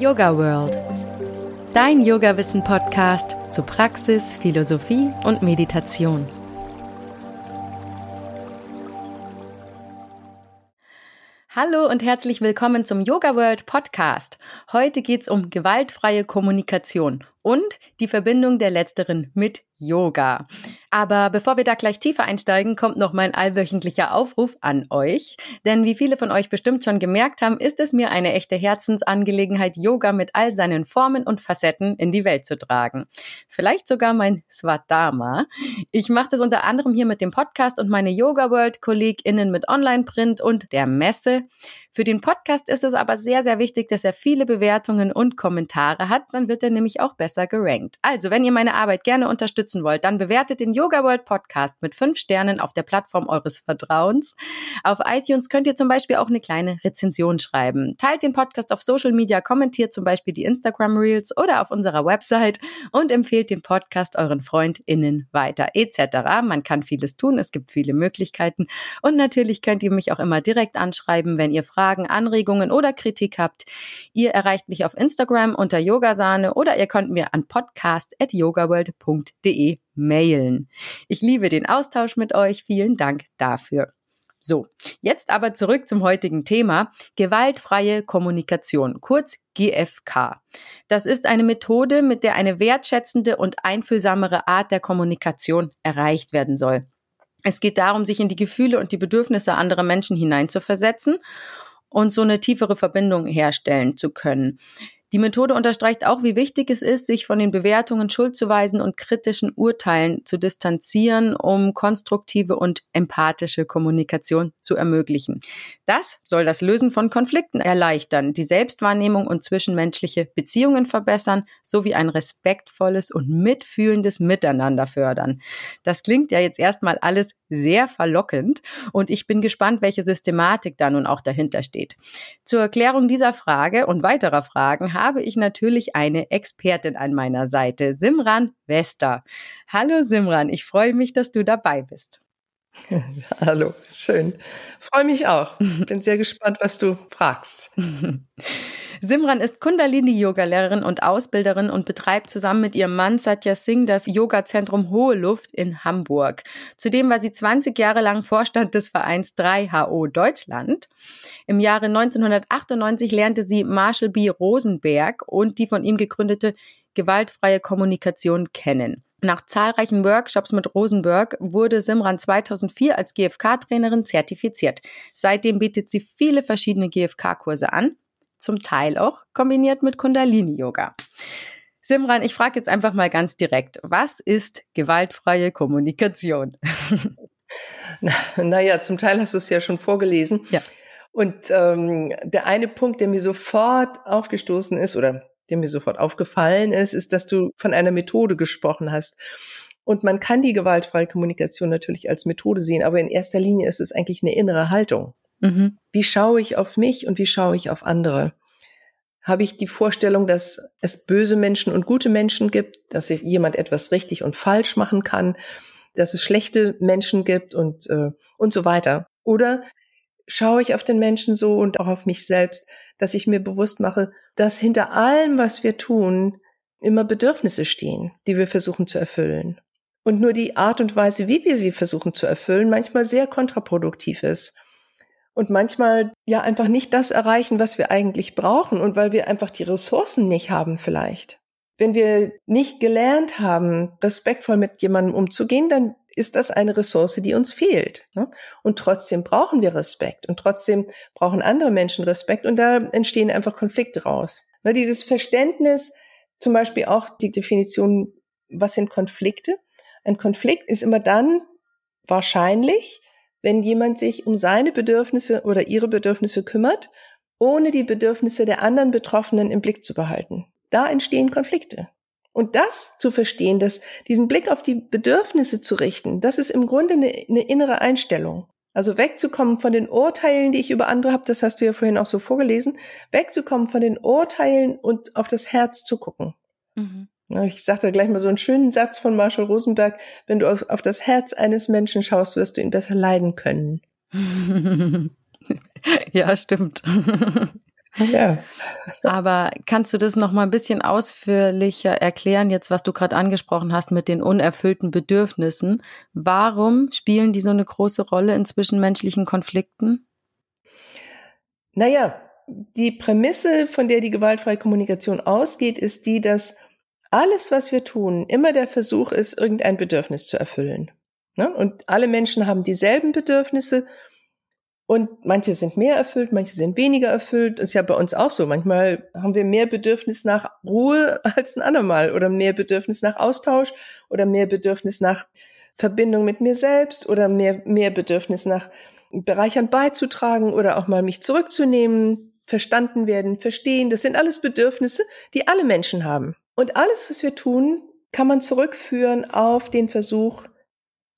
Yoga World. Dein Yoga-Wissen-Podcast zu Praxis, Philosophie und Meditation. Hallo und herzlich willkommen zum Yoga World Podcast. Heute geht es um gewaltfreie Kommunikation und die Verbindung der letzteren mit Yoga. Aber bevor wir da gleich tiefer einsteigen, kommt noch mein allwöchentlicher Aufruf an euch. Denn wie viele von euch bestimmt schon gemerkt haben, ist es mir eine echte Herzensangelegenheit, Yoga mit all seinen Formen und Facetten in die Welt zu tragen. Vielleicht sogar mein Swadharma. Ich mache das unter anderem hier mit dem Podcast und meine Yoga World KollegInnen mit Online-Print und der Messe. Für den Podcast ist es aber sehr, sehr wichtig, dass er viele Bewertungen und Kommentare hat. Dann wird er nämlich auch besser gerankt. Also, wenn ihr meine Arbeit gerne unterstützen wollt, dann bewertet den Yoga World Podcast mit fünf Sternen auf der Plattform eures Vertrauens. Auf iTunes könnt ihr zum Beispiel auch eine kleine Rezension schreiben. Teilt den Podcast auf Social Media, kommentiert zum Beispiel die Instagram Reels oder auf unserer Website und empfehlt den Podcast euren FreundInnen weiter etc. Man kann vieles tun, es gibt viele Möglichkeiten und natürlich könnt ihr mich auch immer direkt anschreiben, wenn ihr Fragen, Anregungen oder Kritik habt. Ihr erreicht mich auf Instagram unter Yogasahne oder ihr könnt mir an podcast.yogaworld.de mailen. Ich liebe den Austausch mit euch. Vielen Dank dafür. So, jetzt aber zurück zum heutigen Thema. Gewaltfreie Kommunikation, kurz GFK. Das ist eine Methode, mit der eine wertschätzende und einfühlsamere Art der Kommunikation erreicht werden soll. Es geht darum, sich in die Gefühle und die Bedürfnisse anderer Menschen hineinzuversetzen und so eine tiefere Verbindung herstellen zu können. Die Methode unterstreicht auch, wie wichtig es ist, sich von den Bewertungen, Schuldzuweisen und kritischen Urteilen zu distanzieren, um konstruktive und empathische Kommunikation zu ermöglichen. Das soll das Lösen von Konflikten erleichtern, die Selbstwahrnehmung und zwischenmenschliche Beziehungen verbessern, sowie ein respektvolles und mitfühlendes Miteinander fördern. Das klingt ja jetzt erstmal alles sehr verlockend und ich bin gespannt, welche Systematik da nun auch dahinter steht. Zur Erklärung dieser Frage und weiterer Fragen habe ich natürlich eine Expertin an meiner Seite, Simran Wester. Hallo Simran, ich freue mich, dass du dabei bist. Hallo, schön. Freue mich auch. Bin sehr gespannt, was du fragst. Simran ist Kundalini-Yoga-Lehrerin und Ausbilderin und betreibt zusammen mit ihrem Mann Satya Singh das Yoga-Zentrum Hohe Luft in Hamburg. Zudem war sie 20 Jahre lang Vorstand des Vereins 3HO Deutschland. Im Jahre 1998 lernte sie Marshall B. Rosenberg und die von ihm gegründete gewaltfreie Kommunikation kennen. Nach zahlreichen Workshops mit Rosenberg wurde Simran 2004 als GFK-Trainerin zertifiziert. Seitdem bietet sie viele verschiedene GFK-Kurse an, zum Teil auch kombiniert mit Kundalini-Yoga. Simran, ich frage jetzt einfach mal ganz direkt, was ist gewaltfreie Kommunikation? naja, na zum Teil hast du es ja schon vorgelesen. Ja. Und ähm, der eine Punkt, der mir sofort aufgestoßen ist, oder der mir sofort aufgefallen ist, ist, dass du von einer Methode gesprochen hast. Und man kann die gewaltfreie Kommunikation natürlich als Methode sehen, aber in erster Linie ist es eigentlich eine innere Haltung. Mhm. Wie schaue ich auf mich und wie schaue ich auf andere? Habe ich die Vorstellung, dass es böse Menschen und gute Menschen gibt, dass jemand etwas richtig und falsch machen kann, dass es schlechte Menschen gibt und, äh, und so weiter? Oder schaue ich auf den Menschen so und auch auf mich selbst, dass ich mir bewusst mache, dass hinter allem, was wir tun, immer Bedürfnisse stehen, die wir versuchen zu erfüllen. Und nur die Art und Weise, wie wir sie versuchen zu erfüllen, manchmal sehr kontraproduktiv ist. Und manchmal ja einfach nicht das erreichen, was wir eigentlich brauchen und weil wir einfach die Ressourcen nicht haben vielleicht. Wenn wir nicht gelernt haben, respektvoll mit jemandem umzugehen, dann ist das eine Ressource, die uns fehlt. Ne? Und trotzdem brauchen wir Respekt und trotzdem brauchen andere Menschen Respekt und da entstehen einfach Konflikte raus. Ne, dieses Verständnis, zum Beispiel auch die Definition, was sind Konflikte? Ein Konflikt ist immer dann wahrscheinlich, wenn jemand sich um seine Bedürfnisse oder ihre Bedürfnisse kümmert, ohne die Bedürfnisse der anderen Betroffenen im Blick zu behalten. Da entstehen Konflikte. Und das zu verstehen, dass diesen Blick auf die Bedürfnisse zu richten, das ist im Grunde eine, eine innere Einstellung. Also wegzukommen von den Urteilen, die ich über andere habe, das hast du ja vorhin auch so vorgelesen, wegzukommen von den Urteilen und auf das Herz zu gucken. Mhm. Ich sagte gleich mal so einen schönen Satz von Marshall Rosenberg, wenn du auf das Herz eines Menschen schaust, wirst du ihn besser leiden können. ja, stimmt. Ja. Aber kannst du das noch mal ein bisschen ausführlicher erklären, jetzt was du gerade angesprochen hast mit den unerfüllten Bedürfnissen? Warum spielen die so eine große Rolle in zwischenmenschlichen Konflikten? Naja, die Prämisse, von der die gewaltfreie Kommunikation ausgeht, ist die, dass alles, was wir tun, immer der Versuch ist, irgendein Bedürfnis zu erfüllen. Ne? Und alle Menschen haben dieselben Bedürfnisse und manche sind mehr erfüllt, manche sind weniger erfüllt. Ist ja bei uns auch so. Manchmal haben wir mehr Bedürfnis nach Ruhe als ein andermal oder mehr Bedürfnis nach Austausch oder mehr Bedürfnis nach Verbindung mit mir selbst oder mehr, mehr Bedürfnis nach Bereichern beizutragen oder auch mal mich zurückzunehmen, verstanden werden, verstehen. Das sind alles Bedürfnisse, die alle Menschen haben. Und alles, was wir tun, kann man zurückführen auf den Versuch,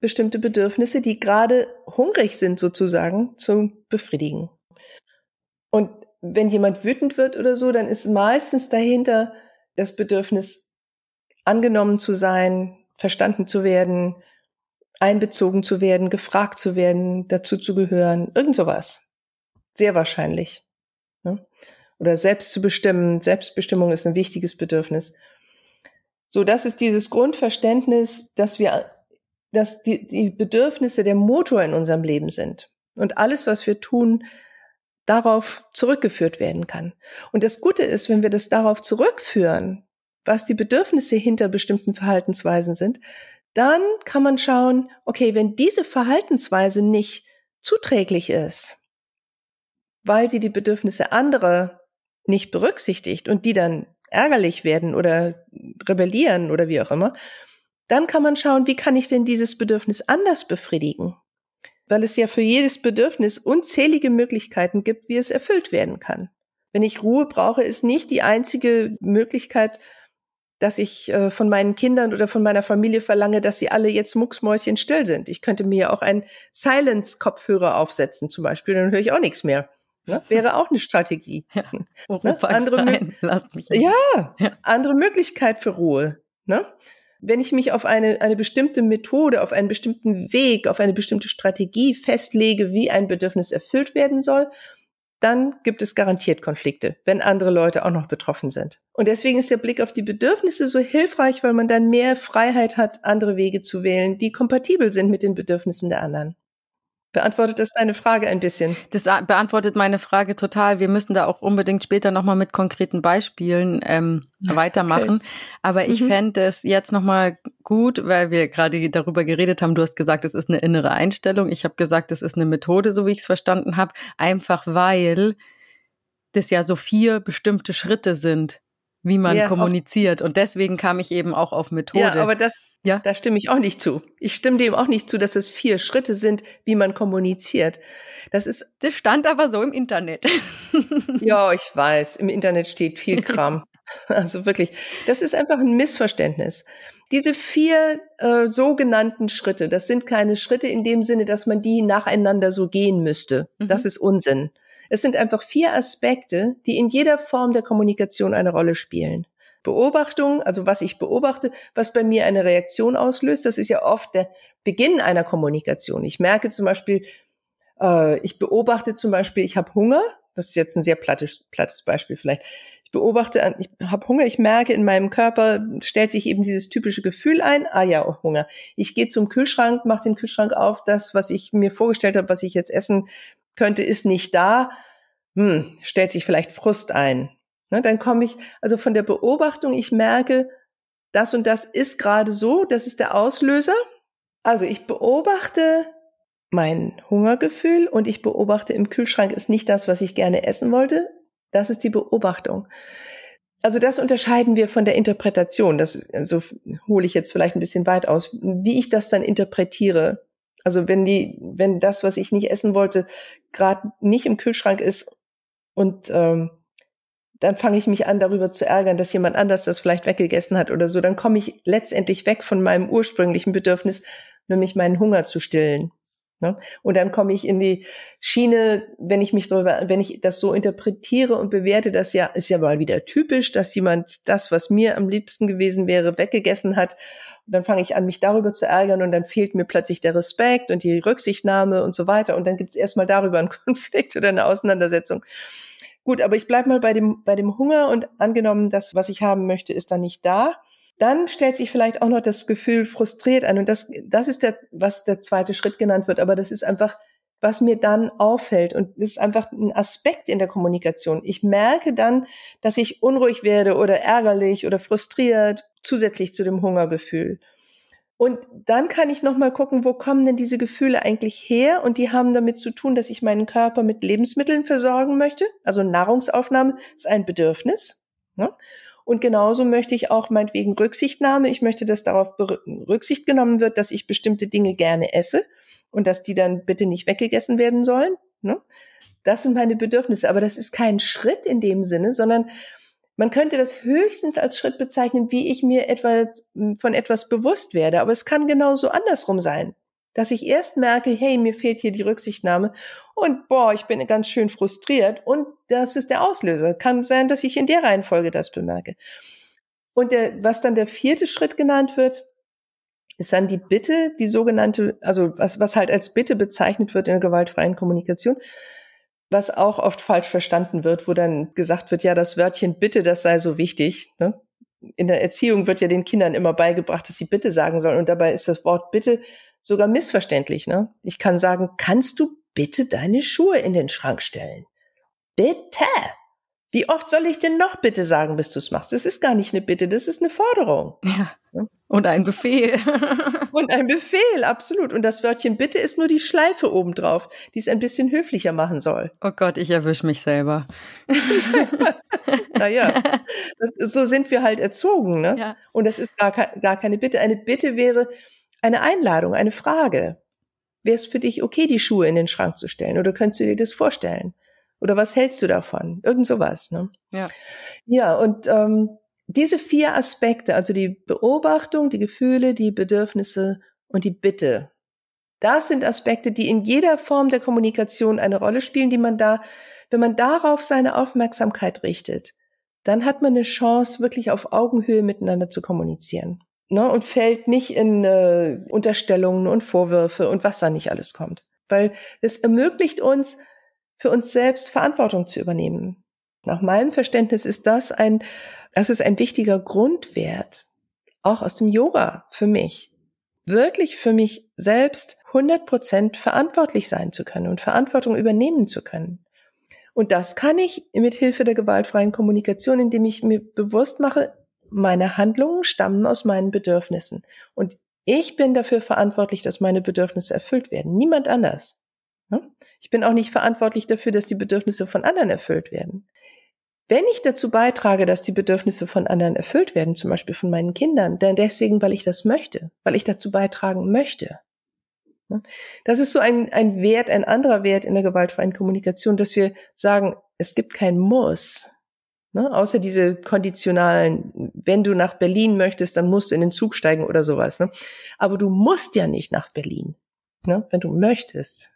bestimmte Bedürfnisse, die gerade hungrig sind sozusagen, zu befriedigen. Und wenn jemand wütend wird oder so, dann ist meistens dahinter das Bedürfnis, angenommen zu sein, verstanden zu werden, einbezogen zu werden, gefragt zu werden, dazu zu gehören, irgend sowas. Sehr wahrscheinlich. Ne? Oder selbst zu bestimmen. Selbstbestimmung ist ein wichtiges Bedürfnis. So, das ist dieses Grundverständnis, dass wir dass die, die Bedürfnisse der Motor in unserem Leben sind. Und alles, was wir tun, darauf zurückgeführt werden kann. Und das Gute ist, wenn wir das darauf zurückführen, was die Bedürfnisse hinter bestimmten Verhaltensweisen sind, dann kann man schauen, okay, wenn diese Verhaltensweise nicht zuträglich ist, weil sie die Bedürfnisse anderer nicht berücksichtigt und die dann ärgerlich werden oder rebellieren oder wie auch immer, dann kann man schauen, wie kann ich denn dieses Bedürfnis anders befriedigen? Weil es ja für jedes Bedürfnis unzählige Möglichkeiten gibt, wie es erfüllt werden kann. Wenn ich Ruhe brauche, ist nicht die einzige Möglichkeit, dass ich äh, von meinen Kindern oder von meiner Familie verlange, dass sie alle jetzt mucksmäuschen still sind. Ich könnte mir ja auch einen Silence-Kopfhörer aufsetzen zum Beispiel, dann höre ich auch nichts mehr. Ne? Wäre auch eine Strategie. Ja, ne? andere, ja, ja, andere Möglichkeit für Ruhe. Ne? Wenn ich mich auf eine, eine bestimmte Methode, auf einen bestimmten Weg, auf eine bestimmte Strategie festlege, wie ein Bedürfnis erfüllt werden soll, dann gibt es garantiert Konflikte, wenn andere Leute auch noch betroffen sind. Und deswegen ist der Blick auf die Bedürfnisse so hilfreich, weil man dann mehr Freiheit hat, andere Wege zu wählen, die kompatibel sind mit den Bedürfnissen der anderen. Beantwortet das deine Frage ein bisschen? Das beantwortet meine Frage total. Wir müssen da auch unbedingt später nochmal mit konkreten Beispielen ähm, weitermachen. Okay. Aber ich mhm. fände es jetzt nochmal gut, weil wir gerade darüber geredet haben. Du hast gesagt, es ist eine innere Einstellung. Ich habe gesagt, es ist eine Methode, so wie ich es verstanden habe. Einfach weil das ja so vier bestimmte Schritte sind, wie man ja, kommuniziert. Und deswegen kam ich eben auch auf Methode. Ja, aber das, ja. da stimme ich auch nicht zu. Ich stimme dem auch nicht zu, dass es vier Schritte sind, wie man kommuniziert. Das ist. Das stand aber so im Internet. ja, ich weiß. Im Internet steht viel Kram. Also wirklich, das ist einfach ein Missverständnis. Diese vier äh, sogenannten Schritte, das sind keine Schritte in dem Sinne, dass man die nacheinander so gehen müsste. Mhm. Das ist Unsinn. Es sind einfach vier Aspekte, die in jeder Form der Kommunikation eine Rolle spielen. Beobachtung, also was ich beobachte, was bei mir eine Reaktion auslöst, das ist ja oft der Beginn einer Kommunikation. Ich merke zum Beispiel, äh, ich beobachte zum Beispiel, ich habe Hunger, das ist jetzt ein sehr plattes, plattes Beispiel vielleicht. Ich beobachte, ich habe Hunger, ich merke in meinem Körper, stellt sich eben dieses typische Gefühl ein, ah ja, oh, Hunger. Ich gehe zum Kühlschrank, mache den Kühlschrank auf, das, was ich mir vorgestellt habe, was ich jetzt essen könnte, ist nicht da, hm, stellt sich vielleicht Frust ein. Ne, dann komme ich, also von der Beobachtung, ich merke, das und das ist gerade so, das ist der Auslöser. Also ich beobachte mein Hungergefühl und ich beobachte im Kühlschrank ist nicht das, was ich gerne essen wollte. Das ist die Beobachtung. Also das unterscheiden wir von der Interpretation. Das also hole ich jetzt vielleicht ein bisschen weit aus, wie ich das dann interpretiere. Also wenn die, wenn das, was ich nicht essen wollte, gerade nicht im Kühlschrank ist und ähm, dann fange ich mich an, darüber zu ärgern, dass jemand anders das vielleicht weggegessen hat oder so, dann komme ich letztendlich weg von meinem ursprünglichen Bedürfnis, nämlich meinen Hunger zu stillen. Ne? Und dann komme ich in die Schiene, wenn ich mich darüber, wenn ich das so interpretiere und bewerte, das ja, ist ja mal wieder typisch, dass jemand das, was mir am liebsten gewesen wäre, weggegessen hat und dann fange ich an, mich darüber zu ärgern und dann fehlt mir plötzlich der Respekt und die Rücksichtnahme und so weiter. Und dann gibt es erstmal darüber einen Konflikt oder eine Auseinandersetzung. Gut, aber ich bleib mal bei dem, bei dem Hunger und angenommen, das, was ich haben möchte, ist dann nicht da. Dann stellt sich vielleicht auch noch das Gefühl frustriert ein. Und das, das ist der, was der zweite Schritt genannt wird. Aber das ist einfach, was mir dann auffällt. Und das ist einfach ein Aspekt in der Kommunikation. Ich merke dann, dass ich unruhig werde oder ärgerlich oder frustriert, zusätzlich zu dem Hungergefühl. Und dann kann ich noch mal gucken, wo kommen denn diese Gefühle eigentlich her? Und die haben damit zu tun, dass ich meinen Körper mit Lebensmitteln versorgen möchte. Also Nahrungsaufnahme ist ein Bedürfnis. Ne? Und genauso möchte ich auch meinetwegen Rücksichtnahme. Ich möchte, dass darauf Rücksicht genommen wird, dass ich bestimmte Dinge gerne esse und dass die dann bitte nicht weggegessen werden sollen. Ne? Das sind meine Bedürfnisse. Aber das ist kein Schritt in dem Sinne, sondern man könnte das höchstens als Schritt bezeichnen, wie ich mir etwa von etwas bewusst werde. Aber es kann genauso andersrum sein. Dass ich erst merke, hey, mir fehlt hier die Rücksichtnahme und boah, ich bin ganz schön frustriert und das ist der Auslöser. Kann sein, dass ich in der Reihenfolge das bemerke. Und der, was dann der vierte Schritt genannt wird, ist dann die Bitte, die sogenannte, also was, was halt als Bitte bezeichnet wird in der gewaltfreien Kommunikation was auch oft falsch verstanden wird, wo dann gesagt wird, ja, das Wörtchen bitte, das sei so wichtig. Ne? In der Erziehung wird ja den Kindern immer beigebracht, dass sie bitte sagen sollen. Und dabei ist das Wort bitte sogar missverständlich. Ne? Ich kann sagen, kannst du bitte deine Schuhe in den Schrank stellen? Bitte. Wie oft soll ich denn noch bitte sagen, bis du es machst? Das ist gar nicht eine Bitte, das ist eine Forderung. Ja. Und ein Befehl. Und ein Befehl, absolut. Und das Wörtchen bitte ist nur die Schleife obendrauf, die es ein bisschen höflicher machen soll. Oh Gott, ich erwische mich selber. naja, das, so sind wir halt erzogen. Ne? Ja. Und das ist gar, gar keine Bitte. Eine Bitte wäre eine Einladung, eine Frage. Wäre es für dich okay, die Schuhe in den Schrank zu stellen? Oder könntest du dir das vorstellen? Oder was hältst du davon? Irgend sowas. Ne? Ja. Ja, und ähm, diese vier Aspekte, also die Beobachtung, die Gefühle, die Bedürfnisse und die Bitte, das sind Aspekte, die in jeder Form der Kommunikation eine Rolle spielen, die man da, wenn man darauf seine Aufmerksamkeit richtet, dann hat man eine Chance, wirklich auf Augenhöhe miteinander zu kommunizieren. Ne, und fällt nicht in äh, Unterstellungen und Vorwürfe und was da nicht alles kommt. Weil es ermöglicht uns, für uns selbst Verantwortung zu übernehmen. Nach meinem Verständnis ist das ein, das ist ein wichtiger Grundwert, auch aus dem Yoga für mich. Wirklich für mich selbst 100 Prozent verantwortlich sein zu können und Verantwortung übernehmen zu können. Und das kann ich mit Hilfe der gewaltfreien Kommunikation, indem ich mir bewusst mache, meine Handlungen stammen aus meinen Bedürfnissen. Und ich bin dafür verantwortlich, dass meine Bedürfnisse erfüllt werden. Niemand anders. Ich bin auch nicht verantwortlich dafür, dass die Bedürfnisse von anderen erfüllt werden. Wenn ich dazu beitrage, dass die Bedürfnisse von anderen erfüllt werden, zum Beispiel von meinen Kindern, dann deswegen, weil ich das möchte, weil ich dazu beitragen möchte. Das ist so ein, ein Wert, ein anderer Wert in der gewaltfreien Kommunikation, dass wir sagen, es gibt kein Muss. Ne? Außer diese konditionalen, wenn du nach Berlin möchtest, dann musst du in den Zug steigen oder sowas. Ne? Aber du musst ja nicht nach Berlin, ne? wenn du möchtest.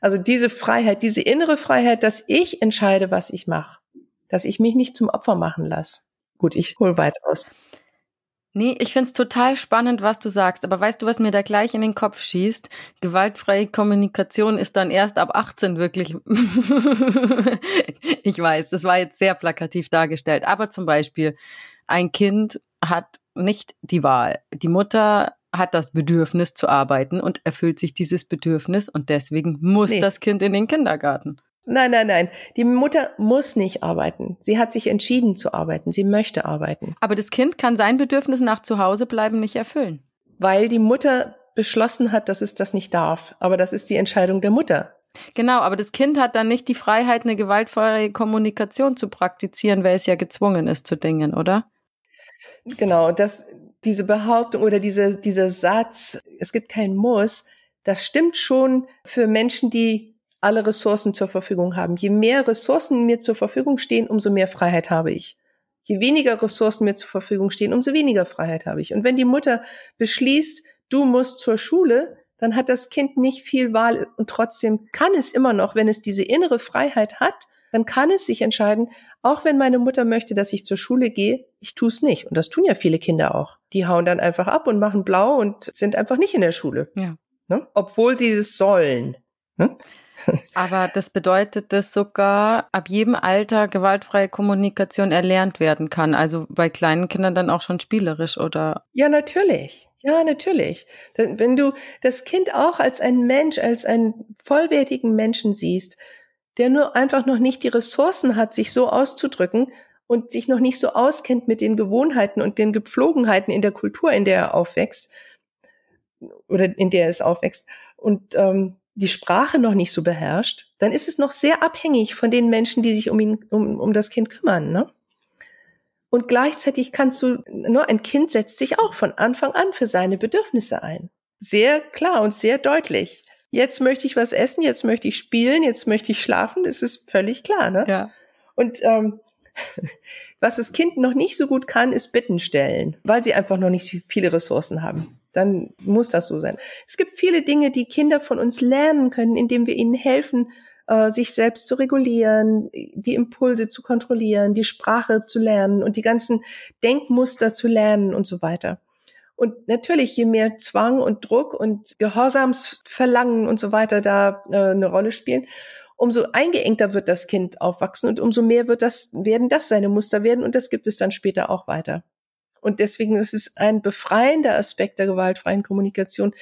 Also diese Freiheit, diese innere Freiheit, dass ich entscheide, was ich mache, dass ich mich nicht zum Opfer machen lasse. Gut, ich hol weit aus. Nee, ich find's total spannend, was du sagst. Aber weißt du, was mir da gleich in den Kopf schießt? Gewaltfreie Kommunikation ist dann erst ab 18 wirklich. ich weiß, das war jetzt sehr plakativ dargestellt. Aber zum Beispiel, ein Kind hat nicht die Wahl. Die Mutter hat das Bedürfnis zu arbeiten und erfüllt sich dieses Bedürfnis und deswegen muss nee. das Kind in den Kindergarten. Nein, nein, nein. Die Mutter muss nicht arbeiten. Sie hat sich entschieden zu arbeiten. Sie möchte arbeiten. Aber das Kind kann sein Bedürfnis nach zu Hause bleiben nicht erfüllen. Weil die Mutter beschlossen hat, dass es das nicht darf. Aber das ist die Entscheidung der Mutter. Genau, aber das Kind hat dann nicht die Freiheit, eine gewaltfreie Kommunikation zu praktizieren, weil es ja gezwungen ist zu Dingen, oder? Genau, das, diese Behauptung oder diese, dieser Satz, es gibt kein Muss, das stimmt schon für Menschen, die alle Ressourcen zur Verfügung haben. Je mehr Ressourcen mir zur Verfügung stehen, umso mehr Freiheit habe ich. Je weniger Ressourcen mir zur Verfügung stehen, umso weniger Freiheit habe ich. Und wenn die Mutter beschließt, du musst zur Schule, dann hat das Kind nicht viel Wahl und trotzdem kann es immer noch, wenn es diese innere Freiheit hat, dann kann es sich entscheiden, auch wenn meine Mutter möchte, dass ich zur Schule gehe, ich tue es nicht. Und das tun ja viele Kinder auch. Die hauen dann einfach ab und machen blau und sind einfach nicht in der Schule. Ja. Ne? Obwohl sie es sollen. Ne? Aber das bedeutet, dass sogar ab jedem Alter gewaltfreie Kommunikation erlernt werden kann. Also bei kleinen Kindern dann auch schon spielerisch, oder? Ja, natürlich. Ja, natürlich. Wenn du das Kind auch als ein Mensch, als einen vollwertigen Menschen siehst, der nur einfach noch nicht die Ressourcen hat, sich so auszudrücken und sich noch nicht so auskennt mit den Gewohnheiten und den Gepflogenheiten in der Kultur, in der er aufwächst oder in der es aufwächst und ähm, die Sprache noch nicht so beherrscht, dann ist es noch sehr abhängig von den Menschen, die sich um ihn, um, um das Kind kümmern. Ne? Und gleichzeitig kannst du, nur ein Kind setzt sich auch von Anfang an für seine Bedürfnisse ein. Sehr klar und sehr deutlich. Jetzt möchte ich was essen, jetzt möchte ich spielen, jetzt möchte ich schlafen, das ist völlig klar, ne? Ja. Und ähm, was das Kind noch nicht so gut kann, ist Bitten stellen, weil sie einfach noch nicht viele Ressourcen haben. Dann muss das so sein. Es gibt viele Dinge, die Kinder von uns lernen können, indem wir ihnen helfen, äh, sich selbst zu regulieren, die Impulse zu kontrollieren, die Sprache zu lernen und die ganzen Denkmuster zu lernen und so weiter. Und natürlich, je mehr Zwang und Druck und Gehorsamsverlangen und so weiter da äh, eine Rolle spielen, umso eingeengter wird das Kind aufwachsen und umso mehr wird das, werden das seine Muster werden und das gibt es dann später auch weiter. Und deswegen ist es ein befreiender Aspekt der gewaltfreien Kommunikation,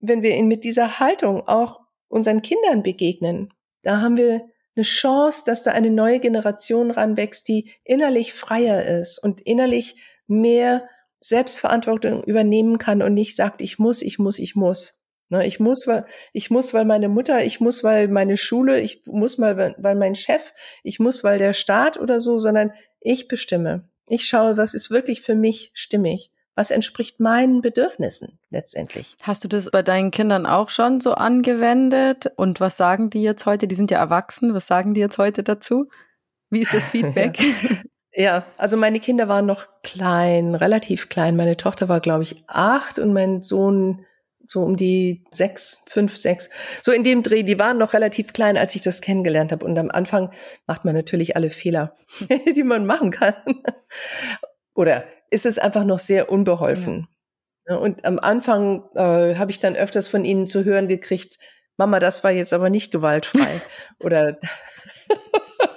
wenn wir ihn mit dieser Haltung auch unseren Kindern begegnen. Da haben wir eine Chance, dass da eine neue Generation ranwächst, die innerlich freier ist und innerlich mehr Selbstverantwortung übernehmen kann und nicht sagt, ich muss, ich muss, ich muss. Ne, ich muss, weil ich muss, weil meine Mutter, ich muss, weil meine Schule, ich muss mal, weil mein Chef, ich muss, weil der Staat oder so, sondern ich bestimme. Ich schaue, was ist wirklich für mich stimmig. Was entspricht meinen Bedürfnissen letztendlich? Hast du das bei deinen Kindern auch schon so angewendet? Und was sagen die jetzt heute? Die sind ja erwachsen. Was sagen die jetzt heute dazu? Wie ist das Feedback? Ja, also meine Kinder waren noch klein, relativ klein. Meine Tochter war, glaube ich, acht und mein Sohn so um die sechs, fünf, sechs. So in dem Dreh, die waren noch relativ klein, als ich das kennengelernt habe. Und am Anfang macht man natürlich alle Fehler, die man machen kann. Oder ist es einfach noch sehr unbeholfen. Ja. Und am Anfang äh, habe ich dann öfters von ihnen zu hören gekriegt, Mama, das war jetzt aber nicht gewaltfrei. Oder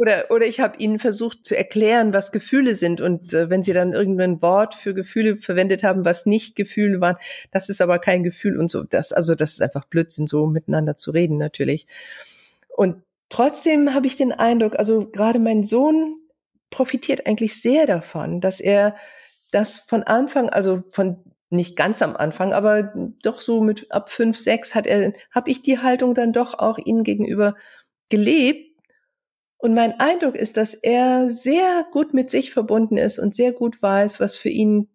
oder, oder ich habe ihnen versucht zu erklären, was Gefühle sind. Und äh, wenn sie dann irgendein Wort für Gefühle verwendet haben, was nicht Gefühle waren, das ist aber kein Gefühl und so. Das, also das ist einfach Blödsinn, so miteinander zu reden natürlich. Und trotzdem habe ich den Eindruck, also gerade mein Sohn profitiert eigentlich sehr davon, dass er das von Anfang, also von nicht ganz am Anfang, aber doch so mit ab fünf, sechs hat er, habe ich die Haltung dann doch auch ihnen gegenüber gelebt und mein Eindruck ist, dass er sehr gut mit sich verbunden ist und sehr gut weiß, was für ihn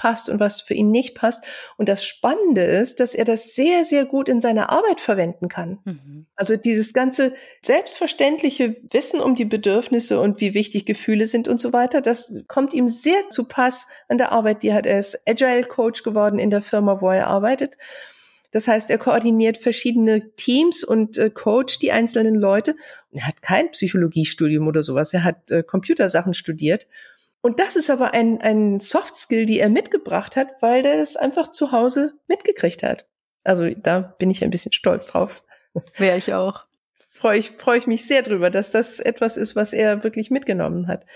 passt und was für ihn nicht passt. Und das Spannende ist, dass er das sehr, sehr gut in seiner Arbeit verwenden kann. Mhm. Also dieses ganze selbstverständliche Wissen um die Bedürfnisse und wie wichtig Gefühle sind und so weiter, das kommt ihm sehr zu Pass an der Arbeit. Die hat er ist Agile Coach geworden in der Firma, wo er arbeitet. Das heißt, er koordiniert verschiedene Teams und äh, coacht die einzelnen Leute. Und er hat kein Psychologiestudium oder sowas. Er hat äh, Computersachen studiert. Und das ist aber ein, ein Soft Skill, die er mitgebracht hat, weil er es einfach zu Hause mitgekriegt hat. Also da bin ich ein bisschen stolz drauf. Wäre ich auch. Freue ich, freue ich mich sehr drüber, dass das etwas ist, was er wirklich mitgenommen hat.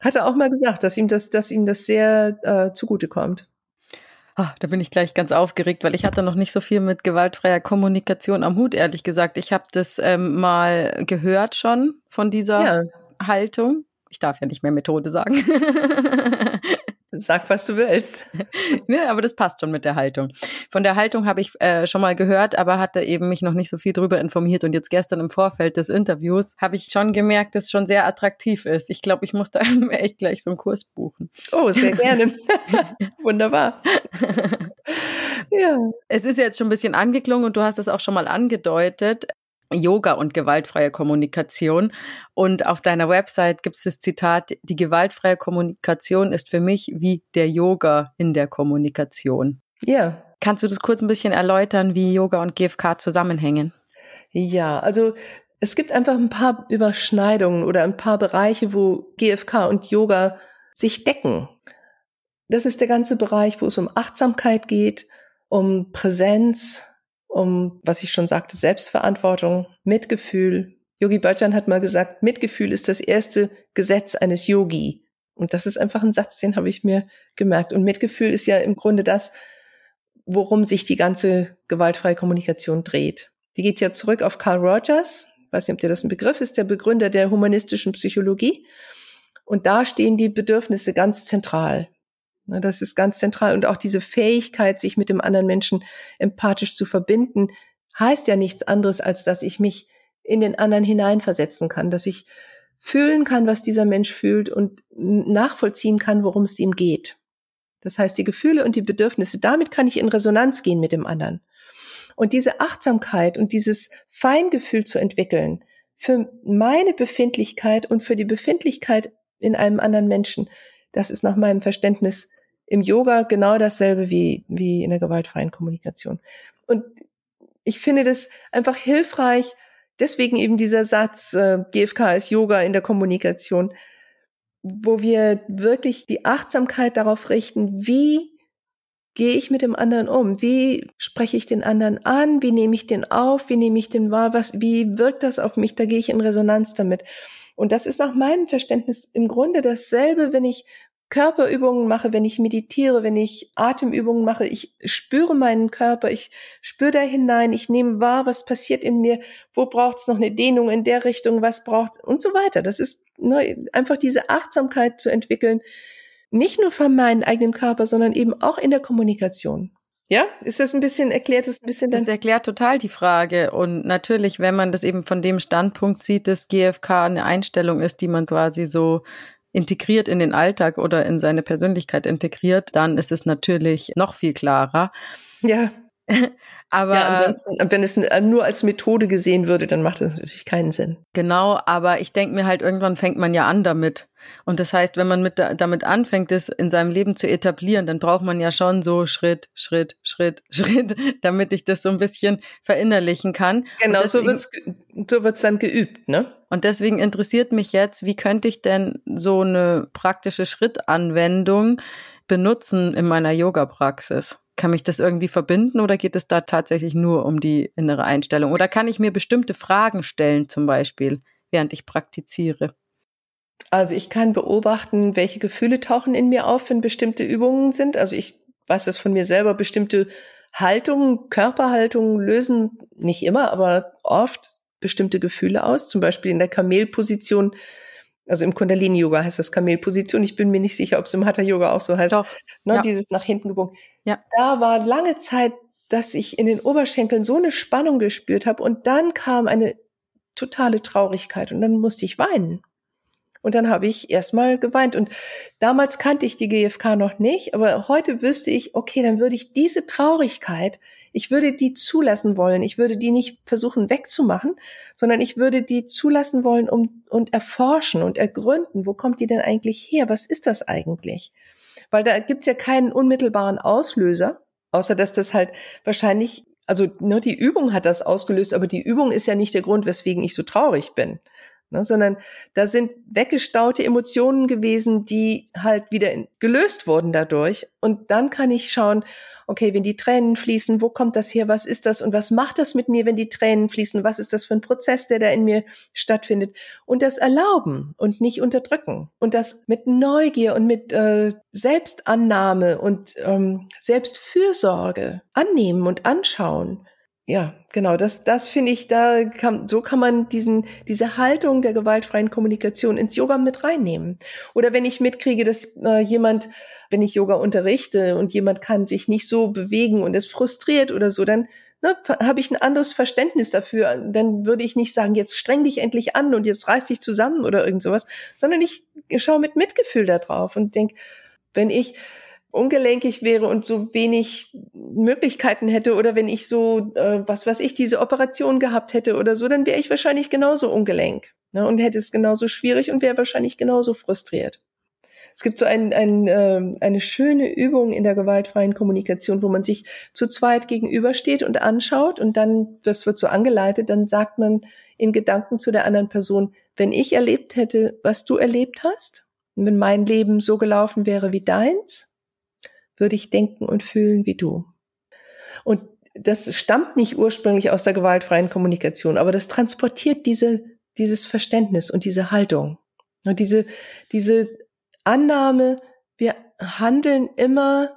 Hat er auch mal gesagt, dass ihm das, dass ihm das sehr äh, zugutekommt. Oh, da bin ich gleich ganz aufgeregt, weil ich hatte noch nicht so viel mit gewaltfreier Kommunikation am Hut, ehrlich gesagt. Ich habe das ähm, mal gehört schon von dieser ja. Haltung. Ich darf ja nicht mehr Methode sagen. Sag, was du willst. ja, aber das passt schon mit der Haltung. Von der Haltung habe ich äh, schon mal gehört, aber hatte eben mich noch nicht so viel drüber informiert. Und jetzt gestern im Vorfeld des Interviews habe ich schon gemerkt, dass es schon sehr attraktiv ist. Ich glaube, ich muss da echt gleich so einen Kurs buchen. Oh, sehr gerne. Wunderbar. ja. Es ist jetzt schon ein bisschen angeklungen und du hast es auch schon mal angedeutet. Yoga und gewaltfreie Kommunikation. Und auf deiner Website gibt es das Zitat, die gewaltfreie Kommunikation ist für mich wie der Yoga in der Kommunikation. Ja. Kannst du das kurz ein bisschen erläutern, wie Yoga und GFK zusammenhängen? Ja, also es gibt einfach ein paar Überschneidungen oder ein paar Bereiche, wo GFK und Yoga sich decken. Das ist der ganze Bereich, wo es um Achtsamkeit geht, um Präsenz, um, was ich schon sagte, Selbstverantwortung, Mitgefühl. Yogi Bhajan hat mal gesagt, Mitgefühl ist das erste Gesetz eines Yogi. Und das ist einfach ein Satz, den habe ich mir gemerkt. Und Mitgefühl ist ja im Grunde das, worum sich die ganze gewaltfreie Kommunikation dreht. Die geht ja zurück auf Carl Rogers, ich weiß nicht, ob der das ein Begriff ist, der Begründer der humanistischen Psychologie. Und da stehen die Bedürfnisse ganz zentral. Das ist ganz zentral. Und auch diese Fähigkeit, sich mit dem anderen Menschen empathisch zu verbinden, heißt ja nichts anderes, als dass ich mich in den anderen hineinversetzen kann, dass ich fühlen kann, was dieser Mensch fühlt und nachvollziehen kann, worum es ihm geht. Das heißt, die Gefühle und die Bedürfnisse, damit kann ich in Resonanz gehen mit dem anderen. Und diese Achtsamkeit und dieses Feingefühl zu entwickeln für meine Befindlichkeit und für die Befindlichkeit in einem anderen Menschen, das ist nach meinem Verständnis im Yoga genau dasselbe wie, wie in der gewaltfreien Kommunikation. Und ich finde das einfach hilfreich, deswegen eben dieser Satz, äh, GFK ist Yoga in der Kommunikation, wo wir wirklich die Achtsamkeit darauf richten, wie gehe ich mit dem anderen um? Wie spreche ich den anderen an? Wie nehme ich den auf? Wie nehme ich den wahr? Was, wie wirkt das auf mich? Da gehe ich in Resonanz damit. Und das ist nach meinem Verständnis im Grunde dasselbe, wenn ich Körperübungen mache, wenn ich meditiere, wenn ich Atemübungen mache. Ich spüre meinen Körper, ich spüre da hinein, ich nehme wahr, was passiert in mir, wo braucht es noch eine Dehnung in der Richtung, was braucht und so weiter. Das ist ne, einfach diese Achtsamkeit zu entwickeln, nicht nur von meinem eigenen Körper, sondern eben auch in der Kommunikation. Ja, ist das ein bisschen erklärt das ein bisschen Das erklärt total die Frage und natürlich, wenn man das eben von dem Standpunkt sieht, dass GFK eine Einstellung ist, die man quasi so integriert in den Alltag oder in seine Persönlichkeit integriert, dann ist es natürlich noch viel klarer. Ja. aber ja, ansonsten, wenn es nur als Methode gesehen würde, dann macht das natürlich keinen Sinn. Genau, aber ich denke mir halt, irgendwann fängt man ja an damit. Und das heißt, wenn man mit damit anfängt, das in seinem Leben zu etablieren, dann braucht man ja schon so Schritt, Schritt, Schritt, Schritt, damit ich das so ein bisschen verinnerlichen kann. Genau, deswegen, so wird's so wird's dann geübt, ne? Und deswegen interessiert mich jetzt, wie könnte ich denn so eine praktische Schrittanwendung benutzen in meiner Yoga-Praxis? Kann mich das irgendwie verbinden oder geht es da tatsächlich nur um die innere Einstellung? Oder kann ich mir bestimmte Fragen stellen, zum Beispiel, während ich praktiziere? Also ich kann beobachten, welche Gefühle tauchen in mir auf, wenn bestimmte Übungen sind. Also ich weiß das von mir selber, bestimmte Haltungen, Körperhaltungen lösen nicht immer, aber oft bestimmte Gefühle aus. Zum Beispiel in der Kamelposition, also im Kundalini-Yoga heißt das Kamelposition. Ich bin mir nicht sicher, ob es im Hatha-Yoga auch so heißt. Doch. Ne, ja. Dieses nach hinten gebogen. Ja. Da war lange Zeit, dass ich in den Oberschenkeln so eine Spannung gespürt habe und dann kam eine totale Traurigkeit und dann musste ich weinen. Und dann habe ich erstmal geweint. Und damals kannte ich die GfK noch nicht, aber heute wüsste ich, okay, dann würde ich diese Traurigkeit, ich würde die zulassen wollen. Ich würde die nicht versuchen wegzumachen, sondern ich würde die zulassen wollen um, und erforschen und ergründen, wo kommt die denn eigentlich her? Was ist das eigentlich? Weil da gibt's ja keinen unmittelbaren Auslöser, außer dass das halt wahrscheinlich also nur ne, die Übung hat das ausgelöst, aber die Übung ist ja nicht der Grund, weswegen ich so traurig bin ne, sondern da sind weggestaute Emotionen gewesen, die halt wieder gelöst wurden dadurch. Und dann kann ich schauen, okay, wenn die Tränen fließen, wo kommt das her, was ist das und was macht das mit mir, wenn die Tränen fließen, was ist das für ein Prozess, der da in mir stattfindet. Und das erlauben und nicht unterdrücken. Und das mit Neugier und mit äh, Selbstannahme und ähm, Selbstfürsorge annehmen und anschauen ja, genau, das, das finde ich, da kann, so kann man diesen, diese Haltung der gewaltfreien Kommunikation ins Yoga mit reinnehmen. Oder wenn ich mitkriege, dass äh, jemand, wenn ich Yoga unterrichte und jemand kann sich nicht so bewegen und ist frustriert oder so, dann ne, habe ich ein anderes Verständnis dafür. Dann würde ich nicht sagen, jetzt streng dich endlich an und jetzt reiß dich zusammen oder irgend sowas, sondern ich schaue mit Mitgefühl da drauf und denke, wenn ich ungelenkig wäre und so wenig Möglichkeiten hätte oder wenn ich so, äh, was weiß ich, diese Operation gehabt hätte oder so, dann wäre ich wahrscheinlich genauso ungelenk ne, und hätte es genauso schwierig und wäre wahrscheinlich genauso frustriert. Es gibt so ein, ein, äh, eine schöne Übung in der gewaltfreien Kommunikation, wo man sich zu zweit gegenübersteht und anschaut und dann, das wird so angeleitet, dann sagt man in Gedanken zu der anderen Person, wenn ich erlebt hätte, was du erlebt hast, wenn mein Leben so gelaufen wäre wie deins, würde ich denken und fühlen wie du. Und das stammt nicht ursprünglich aus der gewaltfreien Kommunikation, aber das transportiert diese, dieses Verständnis und diese Haltung. Und diese, diese Annahme, wir handeln immer,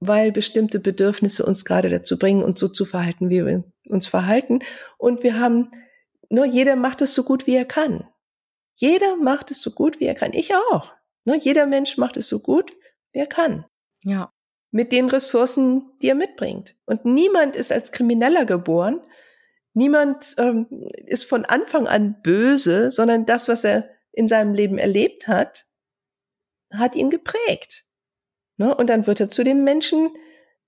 weil bestimmte Bedürfnisse uns gerade dazu bringen, uns so zu verhalten, wie wir uns verhalten. Und wir haben, nur jeder macht es so gut, wie er kann. Jeder macht es so gut, wie er kann. Ich auch. Nur jeder Mensch macht es so gut, wie er kann. Ja. Mit den Ressourcen, die er mitbringt. Und niemand ist als Krimineller geboren. Niemand ähm, ist von Anfang an böse, sondern das, was er in seinem Leben erlebt hat, hat ihn geprägt. Ne? Und dann wird er zu dem Menschen,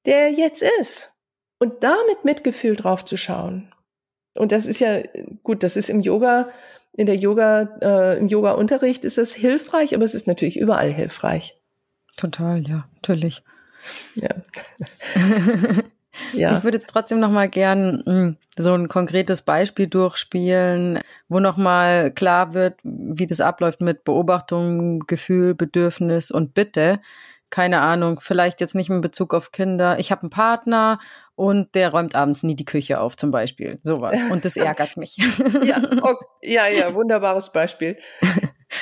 der er jetzt ist. Und damit Mitgefühl drauf zu schauen. Und das ist ja gut, das ist im Yoga, in der Yoga, äh, im Yoga-Unterricht ist das hilfreich, aber es ist natürlich überall hilfreich. Total, ja, natürlich. Ja. ja. Ich würde jetzt trotzdem noch mal gern hm, so ein konkretes Beispiel durchspielen, wo noch mal klar wird, wie das abläuft mit Beobachtung, Gefühl, Bedürfnis und Bitte. Keine Ahnung, vielleicht jetzt nicht in Bezug auf Kinder. Ich habe einen Partner und der räumt abends nie die Küche auf, zum Beispiel. Sowas. Und das ärgert mich. ja, okay. ja, ja, wunderbares Beispiel.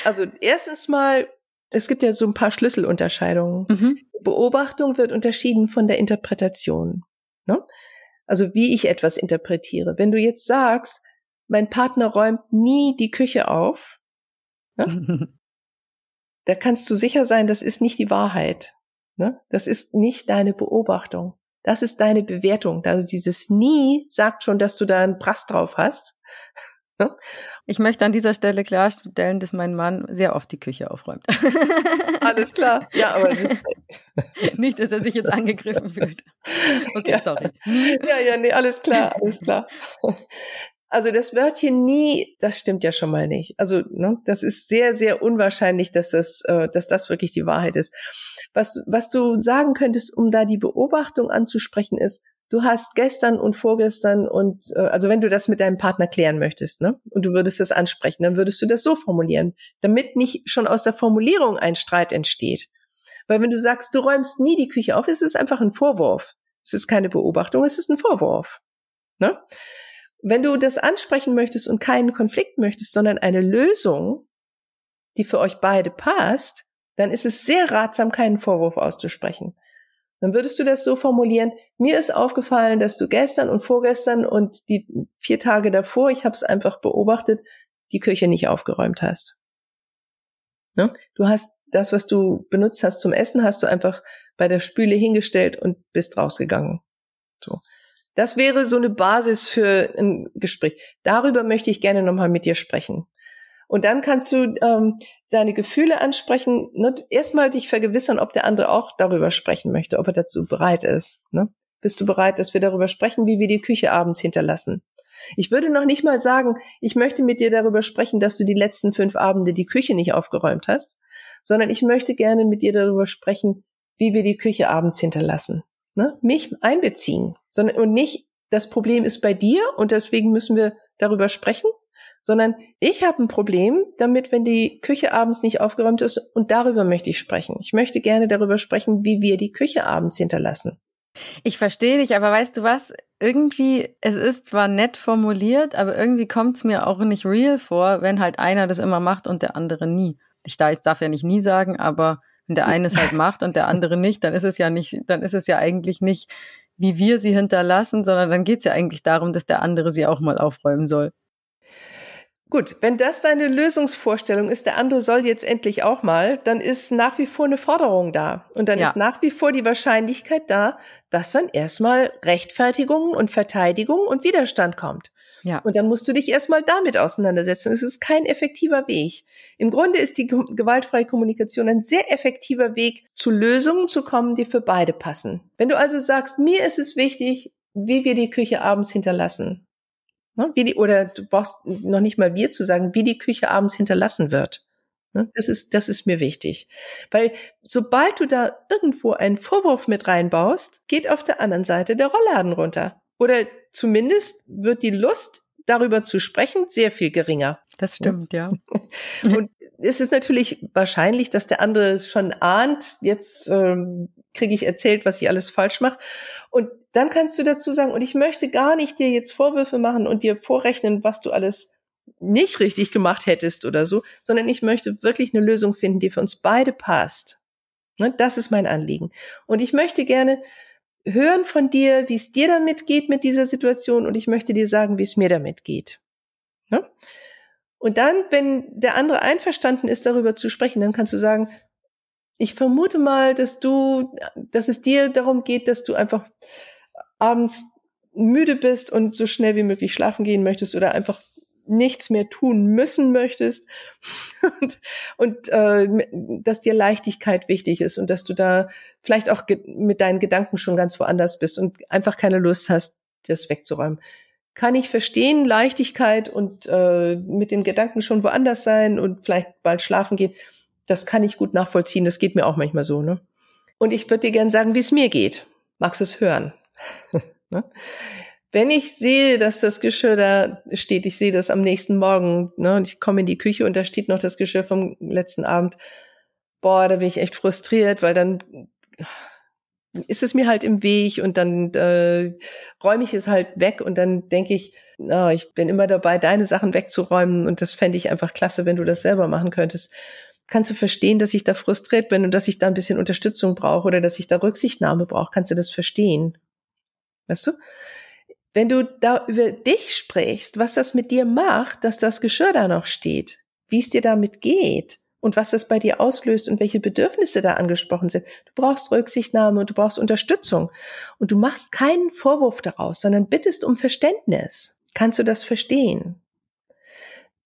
Also erstens mal, es gibt ja so ein paar Schlüsselunterscheidungen. Mhm. Beobachtung wird unterschieden von der Interpretation. Ne? Also wie ich etwas interpretiere. Wenn du jetzt sagst, mein Partner räumt nie die Küche auf, ne? da kannst du sicher sein, das ist nicht die Wahrheit. Ne? Das ist nicht deine Beobachtung. Das ist deine Bewertung. Also dieses nie sagt schon, dass du da einen Prass drauf hast. Ich möchte an dieser Stelle klarstellen, dass mein Mann sehr oft die Küche aufräumt. Alles klar. Ja, aber das nicht, dass er sich jetzt angegriffen fühlt. Okay, ja. sorry. Ja, ja, nee, alles klar, alles klar. Also das Wörtchen nie, das stimmt ja schon mal nicht. Also ne, das ist sehr, sehr unwahrscheinlich, dass das, äh, dass das wirklich die Wahrheit ist. Was, was du sagen könntest, um da die Beobachtung anzusprechen, ist, du hast gestern und vorgestern und äh, also wenn du das mit deinem Partner klären möchtest, ne, und du würdest das ansprechen, dann würdest du das so formulieren, damit nicht schon aus der Formulierung ein Streit entsteht. Weil wenn du sagst, du räumst nie die Küche auf, ist es einfach ein Vorwurf. Es ist keine Beobachtung, es ist ein Vorwurf. Ne? Wenn du das ansprechen möchtest und keinen Konflikt möchtest, sondern eine Lösung, die für euch beide passt, dann ist es sehr ratsam, keinen Vorwurf auszusprechen. Dann würdest du das so formulieren, mir ist aufgefallen, dass du gestern und vorgestern und die vier Tage davor, ich habe es einfach beobachtet, die Küche nicht aufgeräumt hast. Ne? Du hast das, was du benutzt hast zum Essen, hast du einfach bei der Spüle hingestellt und bist rausgegangen. So. Das wäre so eine Basis für ein Gespräch. Darüber möchte ich gerne nochmal mit dir sprechen. Und dann kannst du ähm, deine Gefühle ansprechen. Ne? Erstmal dich vergewissern, ob der andere auch darüber sprechen möchte, ob er dazu bereit ist. Ne? Bist du bereit, dass wir darüber sprechen, wie wir die Küche abends hinterlassen? Ich würde noch nicht mal sagen, ich möchte mit dir darüber sprechen, dass du die letzten fünf Abende die Küche nicht aufgeräumt hast, sondern ich möchte gerne mit dir darüber sprechen, wie wir die Küche abends hinterlassen. Ne? Mich einbeziehen, sondern und nicht, das Problem ist bei dir und deswegen müssen wir darüber sprechen, sondern ich habe ein Problem damit, wenn die Küche abends nicht aufgeräumt ist und darüber möchte ich sprechen. Ich möchte gerne darüber sprechen, wie wir die Küche abends hinterlassen. Ich verstehe dich, aber weißt du was? Irgendwie, es ist zwar nett formuliert, aber irgendwie kommt es mir auch nicht real vor, wenn halt einer das immer macht und der andere nie. Ich darf, darf ja nicht nie sagen, aber wenn der eine es halt macht und der andere nicht, dann ist es ja nicht, dann ist es ja eigentlich nicht, wie wir sie hinterlassen, sondern dann geht es ja eigentlich darum, dass der andere sie auch mal aufräumen soll. Gut, wenn das deine Lösungsvorstellung ist, der andere soll jetzt endlich auch mal, dann ist nach wie vor eine Forderung da. Und dann ja. ist nach wie vor die Wahrscheinlichkeit da, dass dann erstmal Rechtfertigung und Verteidigung und Widerstand kommt. Ja. Und dann musst du dich erstmal damit auseinandersetzen. Es ist kein effektiver Weg. Im Grunde ist die gewaltfreie Kommunikation ein sehr effektiver Weg, zu Lösungen zu kommen, die für beide passen. Wenn du also sagst, mir ist es wichtig, wie wir die Küche abends hinterlassen? Wie die, oder du brauchst noch nicht mal wir zu sagen, wie die Küche abends hinterlassen wird. Ne? Das ist, das ist mir wichtig. Weil sobald du da irgendwo einen Vorwurf mit reinbaust, geht auf der anderen Seite der Rollladen runter. Oder zumindest wird die Lust, darüber zu sprechen, sehr viel geringer. Das stimmt, ja. Und es ist natürlich wahrscheinlich, dass der andere schon ahnt, jetzt ähm, kriege ich erzählt, was ich alles falsch mache. Und dann kannst du dazu sagen, und ich möchte gar nicht dir jetzt Vorwürfe machen und dir vorrechnen, was du alles nicht richtig gemacht hättest oder so, sondern ich möchte wirklich eine Lösung finden, die für uns beide passt. Ne, das ist mein Anliegen. Und ich möchte gerne hören von dir, wie es dir damit geht mit dieser Situation und ich möchte dir sagen, wie es mir damit geht. Ne? Und dann, wenn der andere einverstanden ist, darüber zu sprechen, dann kannst du sagen, ich vermute mal, dass du, dass es dir darum geht, dass du einfach abends müde bist und so schnell wie möglich schlafen gehen möchtest oder einfach nichts mehr tun müssen möchtest und, und äh, dass dir Leichtigkeit wichtig ist und dass du da vielleicht auch mit deinen Gedanken schon ganz woanders bist und einfach keine Lust hast, das wegzuräumen. Kann ich verstehen, Leichtigkeit und äh, mit den Gedanken schon woanders sein und vielleicht bald schlafen gehen, das kann ich gut nachvollziehen. Das geht mir auch manchmal so. Ne? Und ich würde dir gerne sagen, wie es mir geht. Magst du es hören? ne? wenn ich sehe, dass das Geschirr da steht, ich sehe das am nächsten Morgen, ne, und ich komme in die Küche und da steht noch das Geschirr vom letzten Abend, boah, da bin ich echt frustriert, weil dann ist es mir halt im Weg und dann äh, räume ich es halt weg und dann denke ich, oh, ich bin immer dabei, deine Sachen wegzuräumen und das fände ich einfach klasse, wenn du das selber machen könntest. Kannst du verstehen, dass ich da frustriert bin und dass ich da ein bisschen Unterstützung brauche oder dass ich da Rücksichtnahme brauche? Kannst du das verstehen? Weißt du? wenn du da über dich sprichst, was das mit dir macht, dass das Geschirr da noch steht, wie es dir damit geht und was das bei dir auslöst und welche Bedürfnisse da angesprochen sind. Du brauchst Rücksichtnahme und du brauchst Unterstützung und du machst keinen Vorwurf daraus, sondern bittest um Verständnis. Kannst du das verstehen?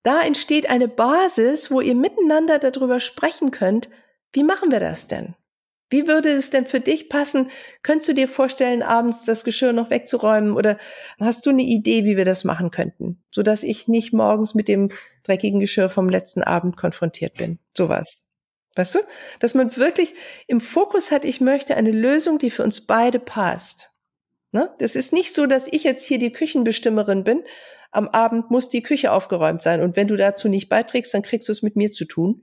Da entsteht eine Basis, wo ihr miteinander darüber sprechen könnt, wie machen wir das denn? Wie würde es denn für dich passen? Könntest du dir vorstellen, abends das Geschirr noch wegzuräumen oder hast du eine Idee, wie wir das machen könnten, so dass ich nicht morgens mit dem dreckigen Geschirr vom letzten Abend konfrontiert bin? Sowas. Weißt du? Dass man wirklich im Fokus hat, ich möchte eine Lösung, die für uns beide passt. Ne? Das ist nicht so, dass ich jetzt hier die Küchenbestimmerin bin. Am Abend muss die Küche aufgeräumt sein. Und wenn du dazu nicht beiträgst, dann kriegst du es mit mir zu tun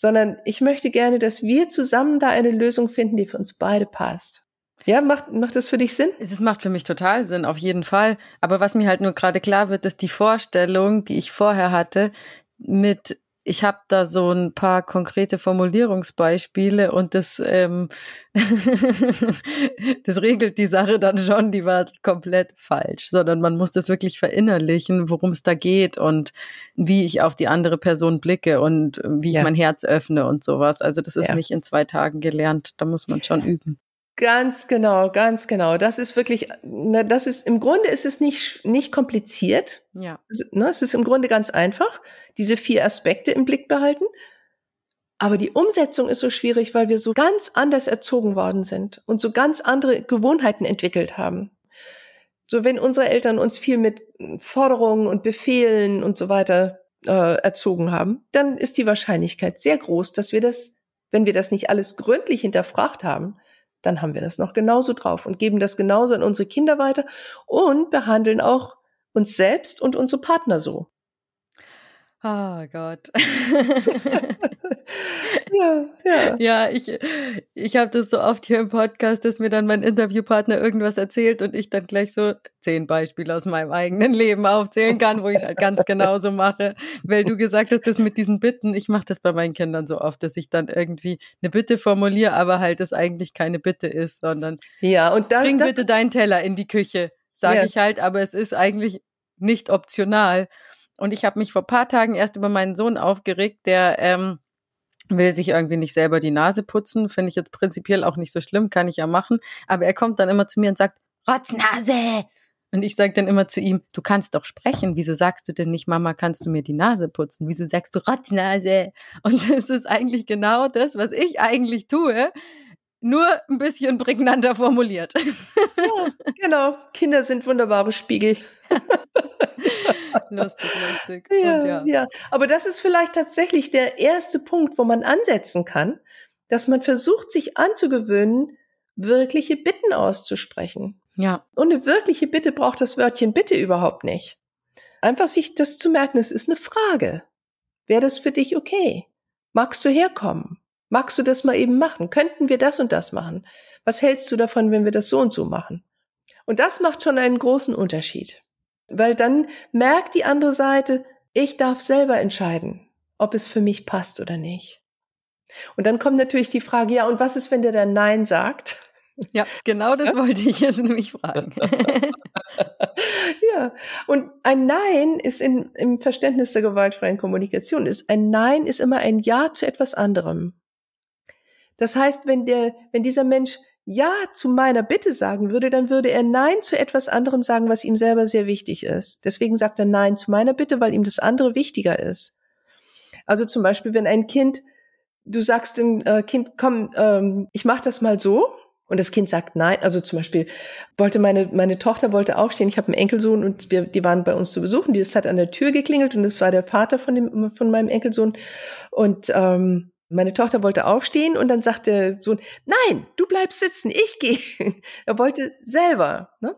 sondern ich möchte gerne, dass wir zusammen da eine Lösung finden, die für uns beide passt. Ja, macht, macht das für dich Sinn? Es macht für mich total Sinn, auf jeden Fall. Aber was mir halt nur gerade klar wird, ist die Vorstellung, die ich vorher hatte, mit ich habe da so ein paar konkrete Formulierungsbeispiele und das, ähm, das regelt die Sache dann schon, die war komplett falsch, sondern man muss das wirklich verinnerlichen, worum es da geht und wie ich auf die andere Person blicke und wie ja. ich mein Herz öffne und sowas. Also das ist ja. nicht in zwei Tagen gelernt, da muss man schon üben. Ganz genau, ganz genau. Das ist wirklich, na, das ist, im Grunde ist es nicht, nicht kompliziert. Ja. Es, ne, es ist im Grunde ganz einfach, diese vier Aspekte im Blick behalten. Aber die Umsetzung ist so schwierig, weil wir so ganz anders erzogen worden sind und so ganz andere Gewohnheiten entwickelt haben. So, wenn unsere Eltern uns viel mit Forderungen und Befehlen und so weiter äh, erzogen haben, dann ist die Wahrscheinlichkeit sehr groß, dass wir das, wenn wir das nicht alles gründlich hinterfragt haben, dann haben wir das noch genauso drauf und geben das genauso an unsere Kinder weiter und behandeln auch uns selbst und unsere Partner so. Oh Gott. ja, ja. Ja, ich, ich habe das so oft hier im Podcast, dass mir dann mein Interviewpartner irgendwas erzählt und ich dann gleich so zehn Beispiele aus meinem eigenen Leben aufzählen kann, wo ich es halt ganz genauso mache. Weil du gesagt hast, das mit diesen Bitten, ich mache das bei meinen Kindern so oft, dass ich dann irgendwie eine Bitte formuliere, aber halt das eigentlich keine Bitte ist, sondern ja, und dann, bring bitte deinen Teller in die Küche, sage ja. ich halt, aber es ist eigentlich nicht optional. Und ich habe mich vor paar Tagen erst über meinen Sohn aufgeregt, der ähm, will sich irgendwie nicht selber die Nase putzen. Finde ich jetzt prinzipiell auch nicht so schlimm, kann ich ja machen. Aber er kommt dann immer zu mir und sagt, Rotznase! Und ich sage dann immer zu ihm, du kannst doch sprechen. Wieso sagst du denn nicht, Mama, kannst du mir die Nase putzen? Wieso sagst du Rotznase? Und es ist eigentlich genau das, was ich eigentlich tue, nur ein bisschen prägnanter formuliert. Ja, genau. Kinder sind wunderbare Spiegel. lustig, lustig. Ja, ja. ja, aber das ist vielleicht tatsächlich der erste Punkt, wo man ansetzen kann, dass man versucht, sich anzugewöhnen, wirkliche Bitten auszusprechen. Ja. Und eine wirkliche Bitte braucht das Wörtchen Bitte überhaupt nicht. Einfach sich das zu merken, es ist eine Frage. Wäre das für dich okay? Magst du herkommen? Magst du das mal eben machen? Könnten wir das und das machen? Was hältst du davon, wenn wir das so und so machen? Und das macht schon einen großen Unterschied. Weil dann merkt die andere Seite, ich darf selber entscheiden, ob es für mich passt oder nicht. Und dann kommt natürlich die Frage, ja, und was ist, wenn der dann Nein sagt? Ja, genau das wollte ich jetzt nämlich fragen. ja, und ein Nein ist in, im Verständnis der gewaltfreien Kommunikation, ist ein Nein ist immer ein Ja zu etwas anderem. Das heißt, wenn der, wenn dieser Mensch Ja zu meiner Bitte sagen würde, dann würde er Nein zu etwas anderem sagen, was ihm selber sehr wichtig ist. Deswegen sagt er Nein zu meiner Bitte, weil ihm das andere wichtiger ist. Also zum Beispiel, wenn ein Kind, du sagst dem äh, Kind, komm, ähm, ich mach das mal so, und das Kind sagt nein. Also zum Beispiel wollte meine, meine Tochter wollte aufstehen. Ich habe einen Enkelsohn und wir, die waren bei uns zu besuchen. Die hat an der Tür geklingelt und das war der Vater von dem, von meinem Enkelsohn. Und, ähm, meine Tochter wollte aufstehen und dann sagt der Sohn, nein, du bleibst sitzen, ich gehe. er wollte selber. Ne?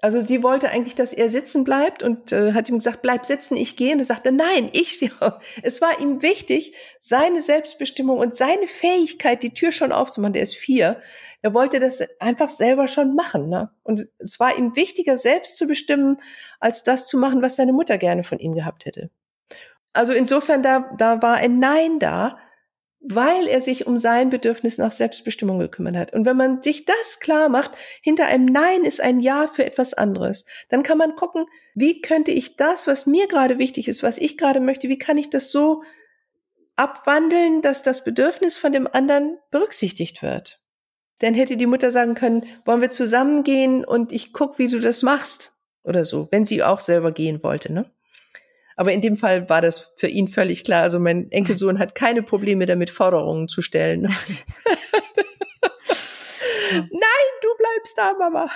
Also sie wollte eigentlich, dass er sitzen bleibt und äh, hat ihm gesagt, bleib sitzen, ich gehe. Und er sagte, nein, ich. Es war ihm wichtig, seine Selbstbestimmung und seine Fähigkeit, die Tür schon aufzumachen. Der ist vier. Er wollte das einfach selber schon machen. Ne? Und es war ihm wichtiger, selbst zu bestimmen, als das zu machen, was seine Mutter gerne von ihm gehabt hätte. Also insofern, da, da war ein Nein da weil er sich um sein Bedürfnis nach Selbstbestimmung gekümmert hat. Und wenn man sich das klar macht, hinter einem Nein ist ein Ja für etwas anderes, dann kann man gucken, wie könnte ich das, was mir gerade wichtig ist, was ich gerade möchte, wie kann ich das so abwandeln, dass das Bedürfnis von dem anderen berücksichtigt wird. Dann hätte die Mutter sagen können, wollen wir zusammengehen und ich guck, wie du das machst oder so, wenn sie auch selber gehen wollte, ne? Aber in dem Fall war das für ihn völlig klar. Also mein Enkelsohn hat keine Probleme damit, Forderungen zu stellen. Nein, du bleibst da, Mama.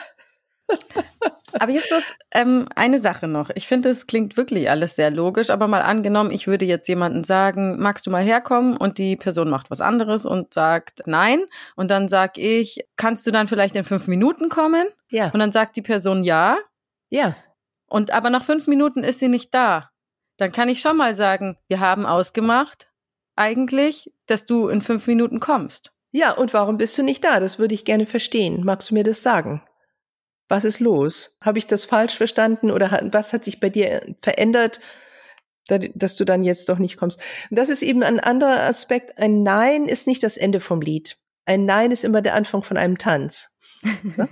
aber jetzt was, ähm, eine Sache noch. Ich finde, es klingt wirklich alles sehr logisch, aber mal angenommen, ich würde jetzt jemanden sagen, magst du mal herkommen? Und die Person macht was anderes und sagt nein. Und dann sag ich, kannst du dann vielleicht in fünf Minuten kommen? Ja. Und dann sagt die Person ja. Ja. Und aber nach fünf Minuten ist sie nicht da dann kann ich schon mal sagen, wir haben ausgemacht, eigentlich, dass du in fünf Minuten kommst. Ja, und warum bist du nicht da? Das würde ich gerne verstehen. Magst du mir das sagen? Was ist los? Habe ich das falsch verstanden oder was hat sich bei dir verändert, dass du dann jetzt doch nicht kommst? Das ist eben ein anderer Aspekt. Ein Nein ist nicht das Ende vom Lied. Ein Nein ist immer der Anfang von einem Tanz.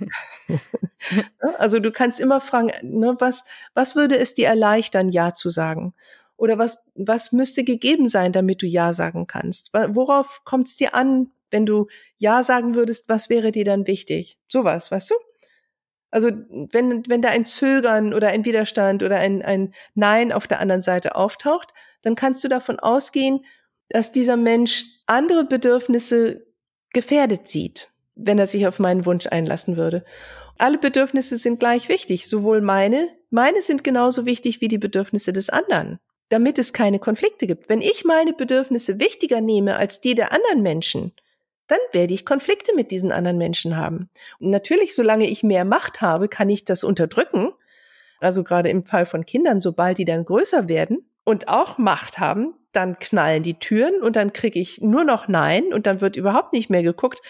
Ne? also du kannst immer fragen, ne, was, was würde es dir erleichtern, Ja zu sagen? Oder was, was müsste gegeben sein, damit du Ja sagen kannst? Worauf kommt es dir an, wenn du Ja sagen würdest, was wäre dir dann wichtig? Sowas, weißt du? Also wenn, wenn da ein Zögern oder ein Widerstand oder ein, ein Nein auf der anderen Seite auftaucht, dann kannst du davon ausgehen, dass dieser Mensch andere Bedürfnisse gefährdet sieht wenn er sich auf meinen Wunsch einlassen würde. Alle Bedürfnisse sind gleich wichtig, sowohl meine, meine sind genauso wichtig wie die Bedürfnisse des anderen, damit es keine Konflikte gibt. Wenn ich meine Bedürfnisse wichtiger nehme als die der anderen Menschen, dann werde ich Konflikte mit diesen anderen Menschen haben. Und natürlich, solange ich mehr Macht habe, kann ich das unterdrücken. Also gerade im Fall von Kindern, sobald die dann größer werden und auch Macht haben, dann knallen die Türen und dann kriege ich nur noch Nein und dann wird überhaupt nicht mehr geguckt,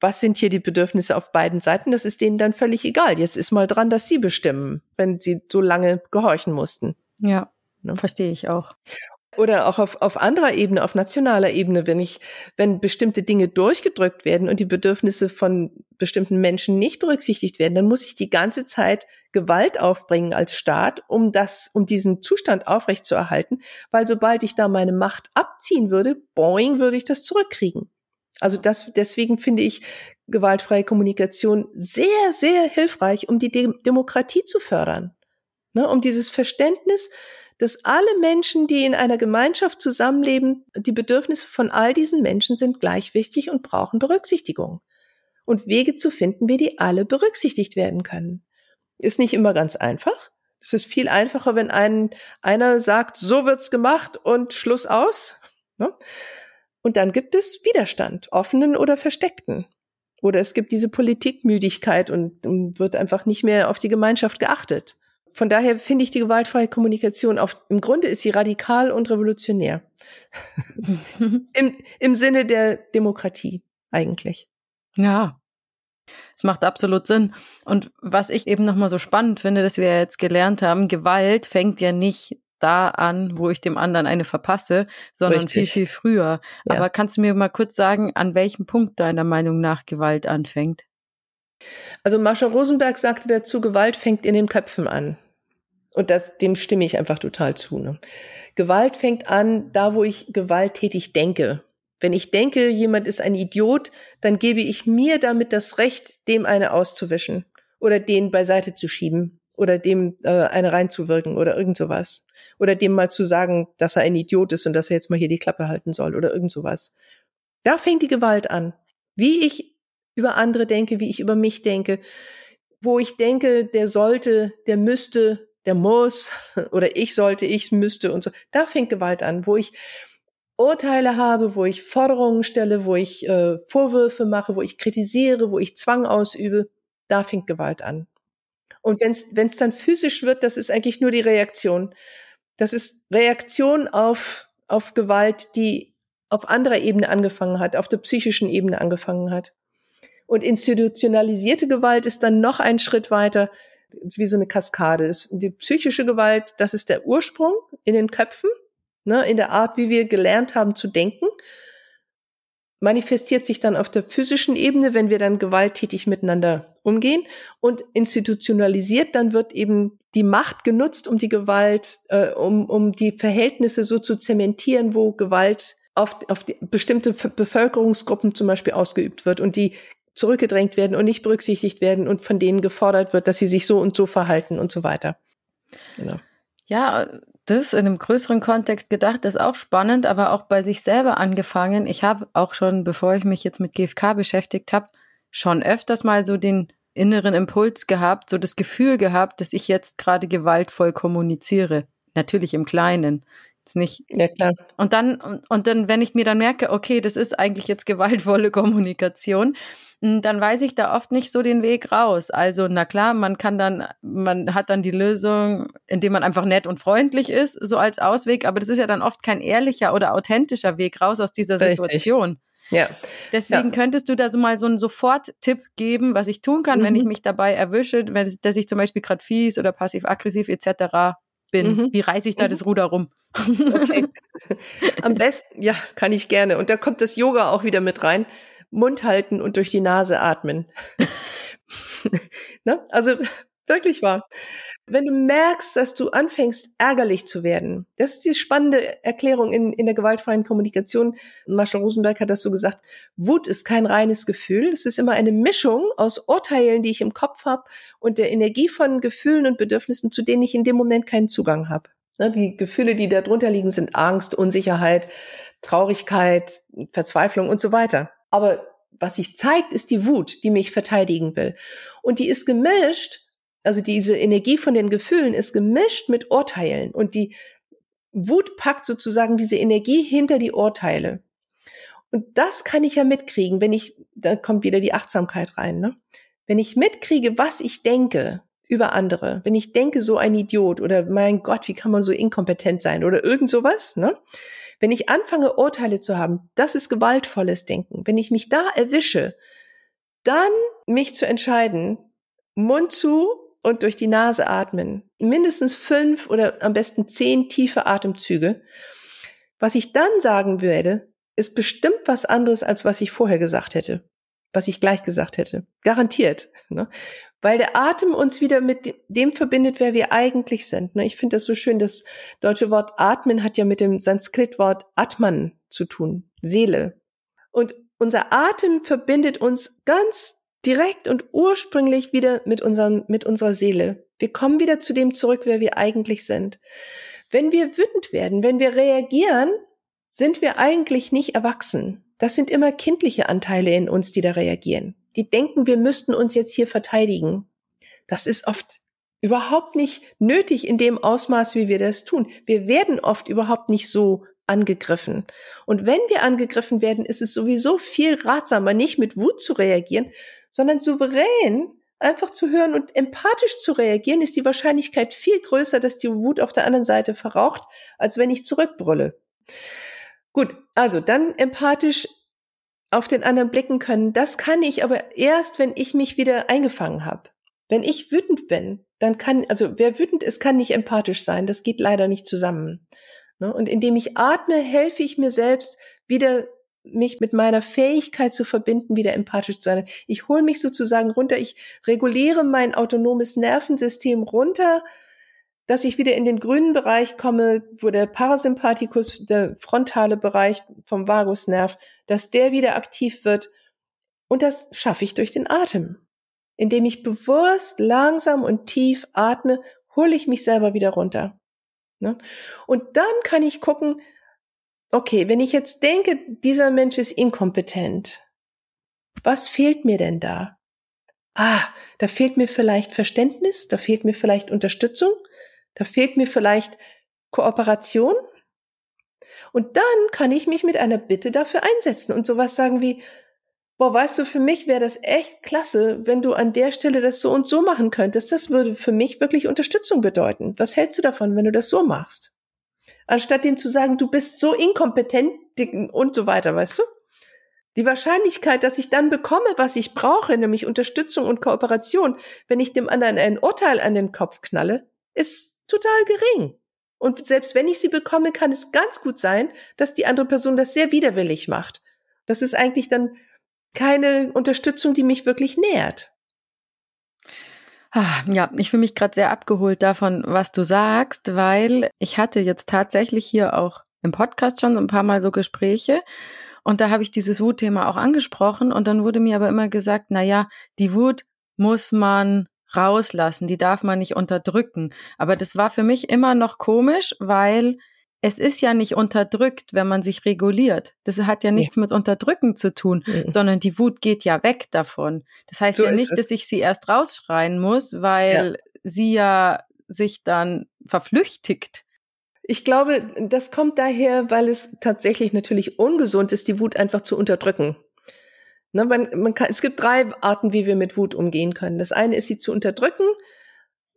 was sind hier die Bedürfnisse auf beiden Seiten, das ist denen dann völlig egal. Jetzt ist mal dran, dass sie bestimmen, wenn sie so lange gehorchen mussten. Ja, ne? verstehe ich auch. Oder auch auf, auf anderer Ebene, auf nationaler Ebene, wenn ich, wenn bestimmte Dinge durchgedrückt werden und die Bedürfnisse von bestimmten Menschen nicht berücksichtigt werden, dann muss ich die ganze Zeit Gewalt aufbringen als Staat, um das, um diesen Zustand aufrechtzuerhalten, weil sobald ich da meine Macht abziehen würde, boing, würde ich das zurückkriegen. Also das, deswegen finde ich gewaltfreie Kommunikation sehr, sehr hilfreich, um die De Demokratie zu fördern. Ne, um dieses Verständnis, dass alle Menschen, die in einer Gemeinschaft zusammenleben, die Bedürfnisse von all diesen Menschen sind gleich wichtig und brauchen Berücksichtigung. Und Wege zu finden, wie die alle berücksichtigt werden können. Ist nicht immer ganz einfach. Es ist viel einfacher, wenn ein, einer sagt, so wird's gemacht und Schluss aus. Ne? Und dann gibt es Widerstand, offenen oder versteckten. Oder es gibt diese Politikmüdigkeit und, und wird einfach nicht mehr auf die Gemeinschaft geachtet. Von daher finde ich die gewaltfreie Kommunikation auf, im Grunde ist sie radikal und revolutionär. Im, Im Sinne der Demokratie eigentlich. Ja. Es macht absolut Sinn. Und was ich eben nochmal so spannend finde, dass wir jetzt gelernt haben, Gewalt fängt ja nicht da an, wo ich dem anderen eine verpasse, sondern Richtig. viel, viel früher. Ja. Aber kannst du mir mal kurz sagen, an welchem Punkt deiner Meinung nach Gewalt anfängt? Also Marsha Rosenberg sagte dazu, Gewalt fängt in den Köpfen an. Und das, dem stimme ich einfach total zu. Ne? Gewalt fängt an, da wo ich gewalttätig denke. Wenn ich denke, jemand ist ein Idiot, dann gebe ich mir damit das Recht, dem eine auszuwischen oder den beiseite zu schieben oder dem äh, eine reinzuwirken oder irgend sowas. Oder dem mal zu sagen, dass er ein Idiot ist und dass er jetzt mal hier die Klappe halten soll oder irgend sowas. Da fängt die Gewalt an. Wie ich über andere denke, wie ich über mich denke, wo ich denke, der sollte, der müsste, der muss oder ich sollte, ich müsste und so. Da fängt Gewalt an, wo ich Urteile habe, wo ich Forderungen stelle, wo ich äh, Vorwürfe mache, wo ich kritisiere, wo ich Zwang ausübe. Da fängt Gewalt an. Und wenn es dann physisch wird, das ist eigentlich nur die Reaktion. Das ist Reaktion auf, auf Gewalt, die auf anderer Ebene angefangen hat, auf der psychischen Ebene angefangen hat. Und institutionalisierte Gewalt ist dann noch ein Schritt weiter, wie so eine Kaskade. Die psychische Gewalt, das ist der Ursprung in den Köpfen, ne, in der Art, wie wir gelernt haben zu denken. Manifestiert sich dann auf der physischen Ebene, wenn wir dann gewalttätig miteinander umgehen. Und institutionalisiert, dann wird eben die Macht genutzt, um die Gewalt, äh, um, um die Verhältnisse so zu zementieren, wo Gewalt auf, auf die bestimmte Bevölkerungsgruppen zum Beispiel ausgeübt wird. Und die zurückgedrängt werden und nicht berücksichtigt werden und von denen gefordert wird, dass sie sich so und so verhalten und so weiter. Genau. Ja, das in einem größeren Kontext gedacht, ist auch spannend, aber auch bei sich selber angefangen. Ich habe auch schon, bevor ich mich jetzt mit GFK beschäftigt habe, schon öfters mal so den inneren Impuls gehabt, so das Gefühl gehabt, dass ich jetzt gerade gewaltvoll kommuniziere. Natürlich im Kleinen. Jetzt nicht. Ja, klar. Und dann, und, dann, wenn ich mir dann merke, okay, das ist eigentlich jetzt gewaltvolle Kommunikation, hm, dann weiß ich da oft nicht so den Weg raus. Also, na klar, man kann dann, man hat dann die Lösung, indem man einfach nett und freundlich ist, so als Ausweg, aber das ist ja dann oft kein ehrlicher oder authentischer Weg raus aus dieser Richtig. Situation. Ja. Deswegen ja. könntest du da so mal so einen Sofort-Tipp geben, was ich tun kann, mhm. wenn ich mich dabei erwische, wenn dass ich zum Beispiel gerade fies oder passiv-aggressiv etc bin. Mhm. Wie reiße ich da mhm. das Ruder rum? Okay. Am besten, ja, kann ich gerne. Und da kommt das Yoga auch wieder mit rein. Mund halten und durch die Nase atmen. ne? Also wirklich wahr. Wenn du merkst, dass du anfängst, ärgerlich zu werden, das ist die spannende Erklärung in, in der gewaltfreien Kommunikation. Marshall Rosenberg hat das so gesagt, Wut ist kein reines Gefühl, es ist immer eine Mischung aus Urteilen, die ich im Kopf habe und der Energie von Gefühlen und Bedürfnissen, zu denen ich in dem Moment keinen Zugang habe. Ne, die Gefühle, die da drunter liegen, sind Angst, Unsicherheit, Traurigkeit, Verzweiflung und so weiter. Aber was sich zeigt, ist die Wut, die mich verteidigen will. Und die ist gemischt also diese Energie von den Gefühlen ist gemischt mit Urteilen und die Wut packt sozusagen diese Energie hinter die Urteile. Und das kann ich ja mitkriegen, wenn ich, da kommt wieder die Achtsamkeit rein, ne? Wenn ich mitkriege, was ich denke über andere, wenn ich denke, so ein Idiot oder mein Gott, wie kann man so inkompetent sein oder irgend sowas, ne? Wenn ich anfange, Urteile zu haben, das ist gewaltvolles Denken. Wenn ich mich da erwische, dann mich zu entscheiden, Mund zu und durch die Nase atmen. Mindestens fünf oder am besten zehn tiefe Atemzüge. Was ich dann sagen werde, ist bestimmt was anderes, als was ich vorher gesagt hätte. Was ich gleich gesagt hätte. Garantiert. Ne? Weil der Atem uns wieder mit dem verbindet, wer wir eigentlich sind. Ne? Ich finde das so schön. Das deutsche Wort atmen hat ja mit dem Sanskritwort Atman zu tun. Seele. Und unser Atem verbindet uns ganz direkt und ursprünglich wieder mit unserem, mit unserer Seele. Wir kommen wieder zu dem zurück, wer wir eigentlich sind. Wenn wir wütend werden, wenn wir reagieren, sind wir eigentlich nicht erwachsen. Das sind immer kindliche Anteile in uns, die da reagieren. Die denken, wir müssten uns jetzt hier verteidigen. Das ist oft überhaupt nicht nötig in dem Ausmaß, wie wir das tun. Wir werden oft überhaupt nicht so angegriffen. Und wenn wir angegriffen werden, ist es sowieso viel ratsamer, nicht mit Wut zu reagieren, sondern souverän einfach zu hören und empathisch zu reagieren, ist die Wahrscheinlichkeit viel größer, dass die Wut auf der anderen Seite verraucht, als wenn ich zurückbrülle. Gut, also dann empathisch auf den anderen blicken können. Das kann ich aber erst, wenn ich mich wieder eingefangen habe. Wenn ich wütend bin, dann kann, also wer wütend ist, kann nicht empathisch sein. Das geht leider nicht zusammen. Ne? Und indem ich atme, helfe ich mir selbst wieder mich mit meiner Fähigkeit zu verbinden, wieder empathisch zu sein. Ich hole mich sozusagen runter, ich reguliere mein autonomes Nervensystem runter, dass ich wieder in den grünen Bereich komme, wo der Parasympathikus, der frontale Bereich vom Vagusnerv, dass der wieder aktiv wird. Und das schaffe ich durch den Atem. Indem ich bewusst, langsam und tief atme, hole ich mich selber wieder runter. Ne? Und dann kann ich gucken, okay, wenn ich jetzt denke, dieser Mensch ist inkompetent, was fehlt mir denn da? Ah, da fehlt mir vielleicht Verständnis, da fehlt mir vielleicht Unterstützung, da fehlt mir vielleicht Kooperation. Und dann kann ich mich mit einer Bitte dafür einsetzen und sowas sagen wie, boah, weißt du, für mich wäre das echt klasse, wenn du an der Stelle das so und so machen könntest. Das würde für mich wirklich Unterstützung bedeuten. Was hältst du davon, wenn du das so machst? Anstatt dem zu sagen, du bist so inkompetent und so weiter, weißt du? Die Wahrscheinlichkeit, dass ich dann bekomme, was ich brauche, nämlich Unterstützung und Kooperation, wenn ich dem anderen ein Urteil an den Kopf knalle, ist total gering. Und selbst wenn ich sie bekomme, kann es ganz gut sein, dass die andere Person das sehr widerwillig macht. Das ist eigentlich dann keine Unterstützung, die mich wirklich nährt. Ah, ja, ich fühle mich gerade sehr abgeholt davon, was du sagst, weil ich hatte jetzt tatsächlich hier auch im Podcast schon ein paar Mal so Gespräche und da habe ich dieses Wutthema auch angesprochen und dann wurde mir aber immer gesagt, na ja, die Wut muss man rauslassen, die darf man nicht unterdrücken. Aber das war für mich immer noch komisch, weil es ist ja nicht unterdrückt, wenn man sich reguliert. Das hat ja nichts nee. mit Unterdrücken zu tun, mhm. sondern die Wut geht ja weg davon. Das heißt so ja nicht, dass ich sie erst rausschreien muss, weil ja. sie ja sich dann verflüchtigt. Ich glaube, das kommt daher, weil es tatsächlich natürlich ungesund ist, die Wut einfach zu unterdrücken. Ne, man, man kann, es gibt drei Arten, wie wir mit Wut umgehen können. Das eine ist, sie zu unterdrücken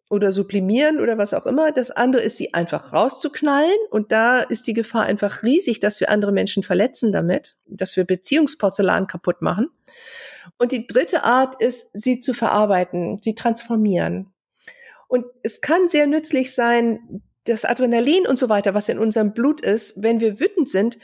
oder sublimieren oder was auch immer. Das andere ist, sie einfach rauszuknallen. Und da ist die Gefahr einfach riesig, dass wir andere Menschen verletzen damit, dass wir Beziehungsporzellan kaputt machen. Und die dritte Art ist, sie zu verarbeiten, sie transformieren. Und es kann sehr nützlich sein, das Adrenalin und so weiter, was in unserem Blut ist, wenn wir wütend sind,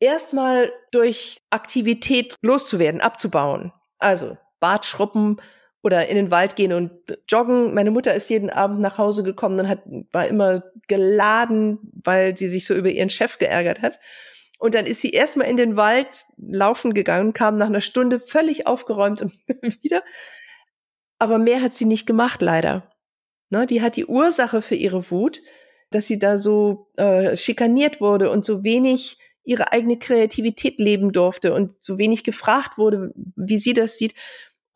erstmal durch Aktivität loszuwerden, abzubauen. Also Bartschruppen, oder in den Wald gehen und joggen. Meine Mutter ist jeden Abend nach Hause gekommen und hat, war immer geladen, weil sie sich so über ihren Chef geärgert hat. Und dann ist sie erstmal in den Wald laufen gegangen, kam nach einer Stunde völlig aufgeräumt und wieder. Aber mehr hat sie nicht gemacht, leider. Ne, die hat die Ursache für ihre Wut, dass sie da so äh, schikaniert wurde und so wenig ihre eigene Kreativität leben durfte und so wenig gefragt wurde, wie sie das sieht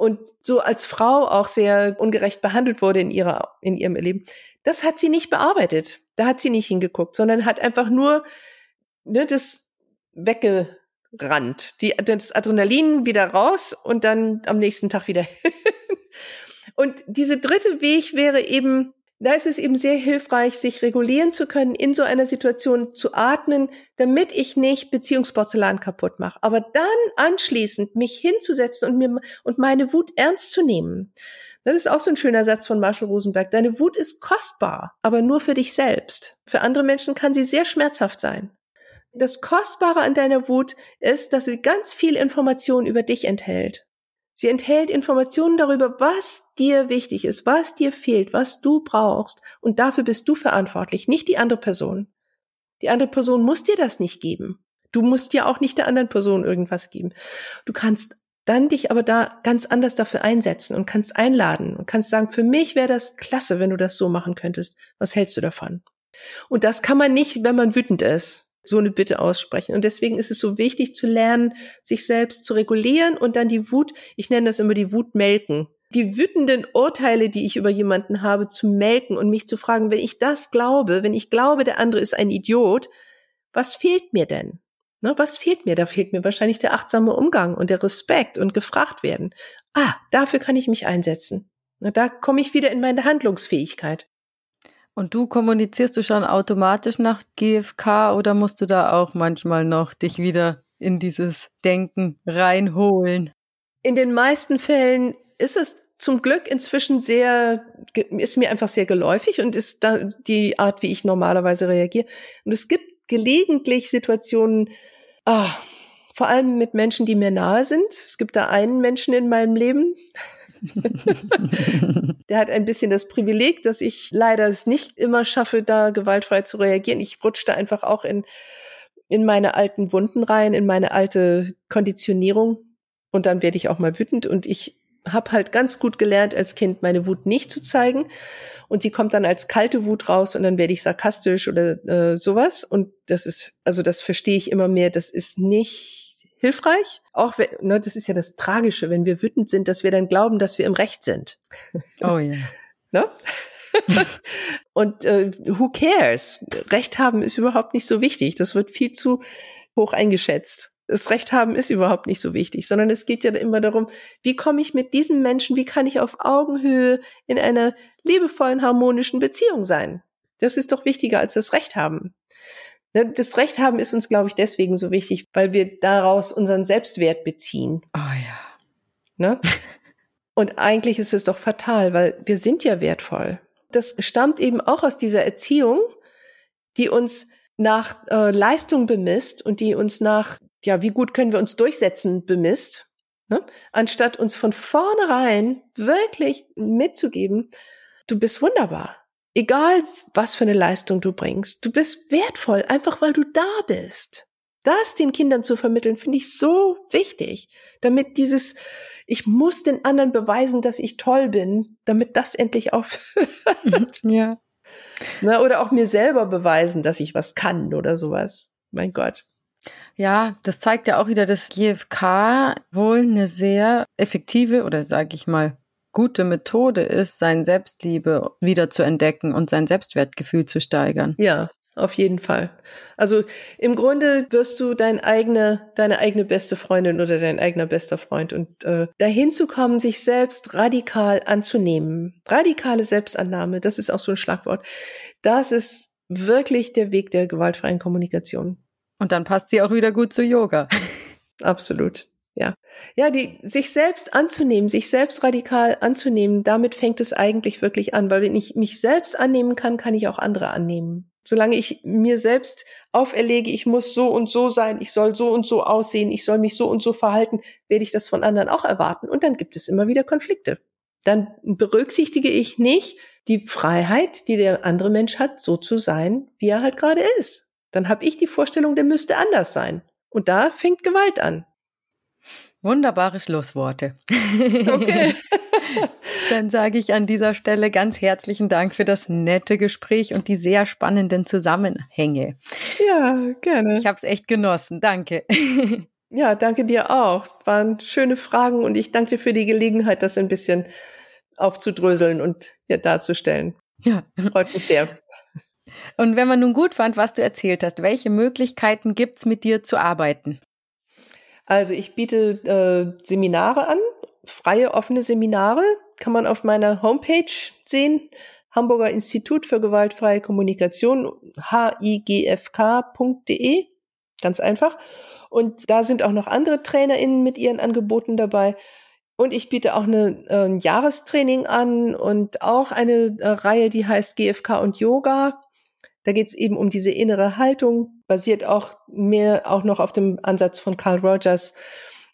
und so als Frau auch sehr ungerecht behandelt wurde in ihrer, in ihrem Leben. Das hat sie nicht bearbeitet. Da hat sie nicht hingeguckt, sondern hat einfach nur ne, das weggerannt. Die, das Adrenalin wieder raus und dann am nächsten Tag wieder. und diese dritte Weg wäre eben, da ist es eben sehr hilfreich, sich regulieren zu können, in so einer Situation zu atmen, damit ich nicht Beziehungsporzellan kaputt mache. Aber dann anschließend mich hinzusetzen und mir und meine Wut ernst zu nehmen. Das ist auch so ein schöner Satz von Marshall Rosenberg. Deine Wut ist kostbar, aber nur für dich selbst. Für andere Menschen kann sie sehr schmerzhaft sein. Das Kostbare an deiner Wut ist, dass sie ganz viel Information über dich enthält. Sie enthält Informationen darüber, was dir wichtig ist, was dir fehlt, was du brauchst. Und dafür bist du verantwortlich, nicht die andere Person. Die andere Person muss dir das nicht geben. Du musst dir auch nicht der anderen Person irgendwas geben. Du kannst dann dich aber da ganz anders dafür einsetzen und kannst einladen und kannst sagen, für mich wäre das klasse, wenn du das so machen könntest. Was hältst du davon? Und das kann man nicht, wenn man wütend ist so eine Bitte aussprechen. Und deswegen ist es so wichtig zu lernen, sich selbst zu regulieren und dann die Wut, ich nenne das immer die Wut melken. Die wütenden Urteile, die ich über jemanden habe, zu melken und mich zu fragen, wenn ich das glaube, wenn ich glaube, der andere ist ein Idiot, was fehlt mir denn? Ne, was fehlt mir? Da fehlt mir wahrscheinlich der achtsame Umgang und der Respekt und gefragt werden. Ah, dafür kann ich mich einsetzen. Na, da komme ich wieder in meine Handlungsfähigkeit. Und du kommunizierst du schon automatisch nach GFK oder musst du da auch manchmal noch dich wieder in dieses Denken reinholen? In den meisten Fällen ist es zum Glück inzwischen sehr, ist mir einfach sehr geläufig und ist da die Art, wie ich normalerweise reagiere. Und es gibt gelegentlich Situationen, ah, vor allem mit Menschen, die mir nahe sind. Es gibt da einen Menschen in meinem Leben, der hat ein bisschen das Privileg, dass ich leider es nicht immer schaffe, da gewaltfrei zu reagieren. Ich rutsche da einfach auch in, in meine alten Wunden rein, in meine alte Konditionierung. Und dann werde ich auch mal wütend und ich habe halt ganz gut gelernt als Kind, meine Wut nicht zu zeigen. Und die kommt dann als kalte Wut raus und dann werde ich sarkastisch oder äh, sowas. Und das ist, also das verstehe ich immer mehr, das ist nicht hilfreich. Auch wenn, ne, das ist ja das Tragische, wenn wir wütend sind, dass wir dann glauben, dass wir im Recht sind. Oh ja. ne? Und äh, who cares? Recht haben ist überhaupt nicht so wichtig. Das wird viel zu hoch eingeschätzt. Das Recht haben ist überhaupt nicht so wichtig, sondern es geht ja immer darum, wie komme ich mit diesem Menschen, wie kann ich auf Augenhöhe in einer liebevollen, harmonischen Beziehung sein? Das ist doch wichtiger als das Recht haben. Ne, das Recht haben ist uns, glaube ich, deswegen so wichtig, weil wir daraus unseren Selbstwert beziehen. Oh ja. Ne? Und eigentlich ist es doch fatal, weil wir sind ja wertvoll. Das stammt eben auch aus dieser Erziehung, die uns nach äh, Leistung bemisst und die uns nach, ja, wie gut können wir uns durchsetzen, bemisst, ne? anstatt uns von vornherein wirklich mitzugeben, du bist wunderbar. Egal, was für eine Leistung du bringst, du bist wertvoll, einfach weil du da bist. Das den Kindern zu vermitteln, finde ich so wichtig, damit dieses, ich muss den anderen beweisen, dass ich toll bin, damit das endlich aufhört. Ja. Na, oder auch mir selber beweisen, dass ich was kann oder sowas. Mein Gott. Ja, das zeigt ja auch wieder, dass GFK wohl eine sehr effektive oder sage ich mal gute Methode ist, sein Selbstliebe wieder zu entdecken und sein Selbstwertgefühl zu steigern. Ja, auf jeden Fall. Also im Grunde wirst du dein eigene, deine eigene beste Freundin oder dein eigener bester Freund und äh, dahin zu kommen, sich selbst radikal anzunehmen, radikale Selbstannahme, das ist auch so ein Schlagwort. Das ist wirklich der Weg der gewaltfreien Kommunikation. Und dann passt sie auch wieder gut zu Yoga. Absolut. Ja. Ja, die, sich selbst anzunehmen, sich selbst radikal anzunehmen, damit fängt es eigentlich wirklich an, weil wenn ich mich selbst annehmen kann, kann ich auch andere annehmen. Solange ich mir selbst auferlege, ich muss so und so sein, ich soll so und so aussehen, ich soll mich so und so verhalten, werde ich das von anderen auch erwarten. Und dann gibt es immer wieder Konflikte. Dann berücksichtige ich nicht die Freiheit, die der andere Mensch hat, so zu sein, wie er halt gerade ist. Dann habe ich die Vorstellung, der müsste anders sein. Und da fängt Gewalt an. Wunderbare Schlussworte. Okay. Dann sage ich an dieser Stelle ganz herzlichen Dank für das nette Gespräch und die sehr spannenden Zusammenhänge. Ja, gerne. Ich habe es echt genossen. Danke. Ja, danke dir auch. Es waren schöne Fragen und ich danke dir für die Gelegenheit, das ein bisschen aufzudröseln und ja, darzustellen. Ja. Freut mich sehr. Und wenn man nun gut fand, was du erzählt hast, welche Möglichkeiten gibt's mit dir zu arbeiten? Also ich biete äh, Seminare an, freie, offene Seminare, kann man auf meiner Homepage sehen. Hamburger Institut für gewaltfreie Kommunikation, higfk.de, ganz einfach. Und da sind auch noch andere TrainerInnen mit ihren Angeboten dabei. Und ich biete auch eine, äh, ein Jahrestraining an und auch eine äh, Reihe, die heißt GFK und Yoga. Da geht es eben um diese innere Haltung, basiert auch mehr auch noch auf dem Ansatz von Carl Rogers.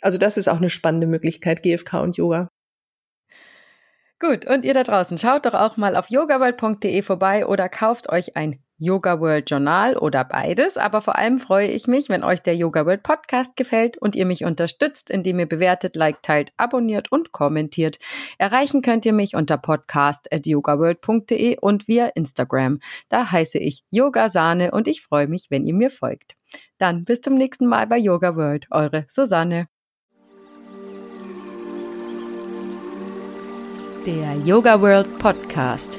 Also das ist auch eine spannende Möglichkeit, GFK und Yoga. Gut, und ihr da draußen, schaut doch auch mal auf yogaworld.de vorbei oder kauft euch ein Yoga World Journal oder beides. Aber vor allem freue ich mich, wenn euch der Yoga World Podcast gefällt und ihr mich unterstützt, indem ihr bewertet, liked, teilt, abonniert und kommentiert. Erreichen könnt ihr mich unter podcast.yogaworld.de und via Instagram. Da heiße ich Yoga Sahne und ich freue mich, wenn ihr mir folgt. Dann bis zum nächsten Mal bei Yoga World. Eure Susanne. Der Yoga World Podcast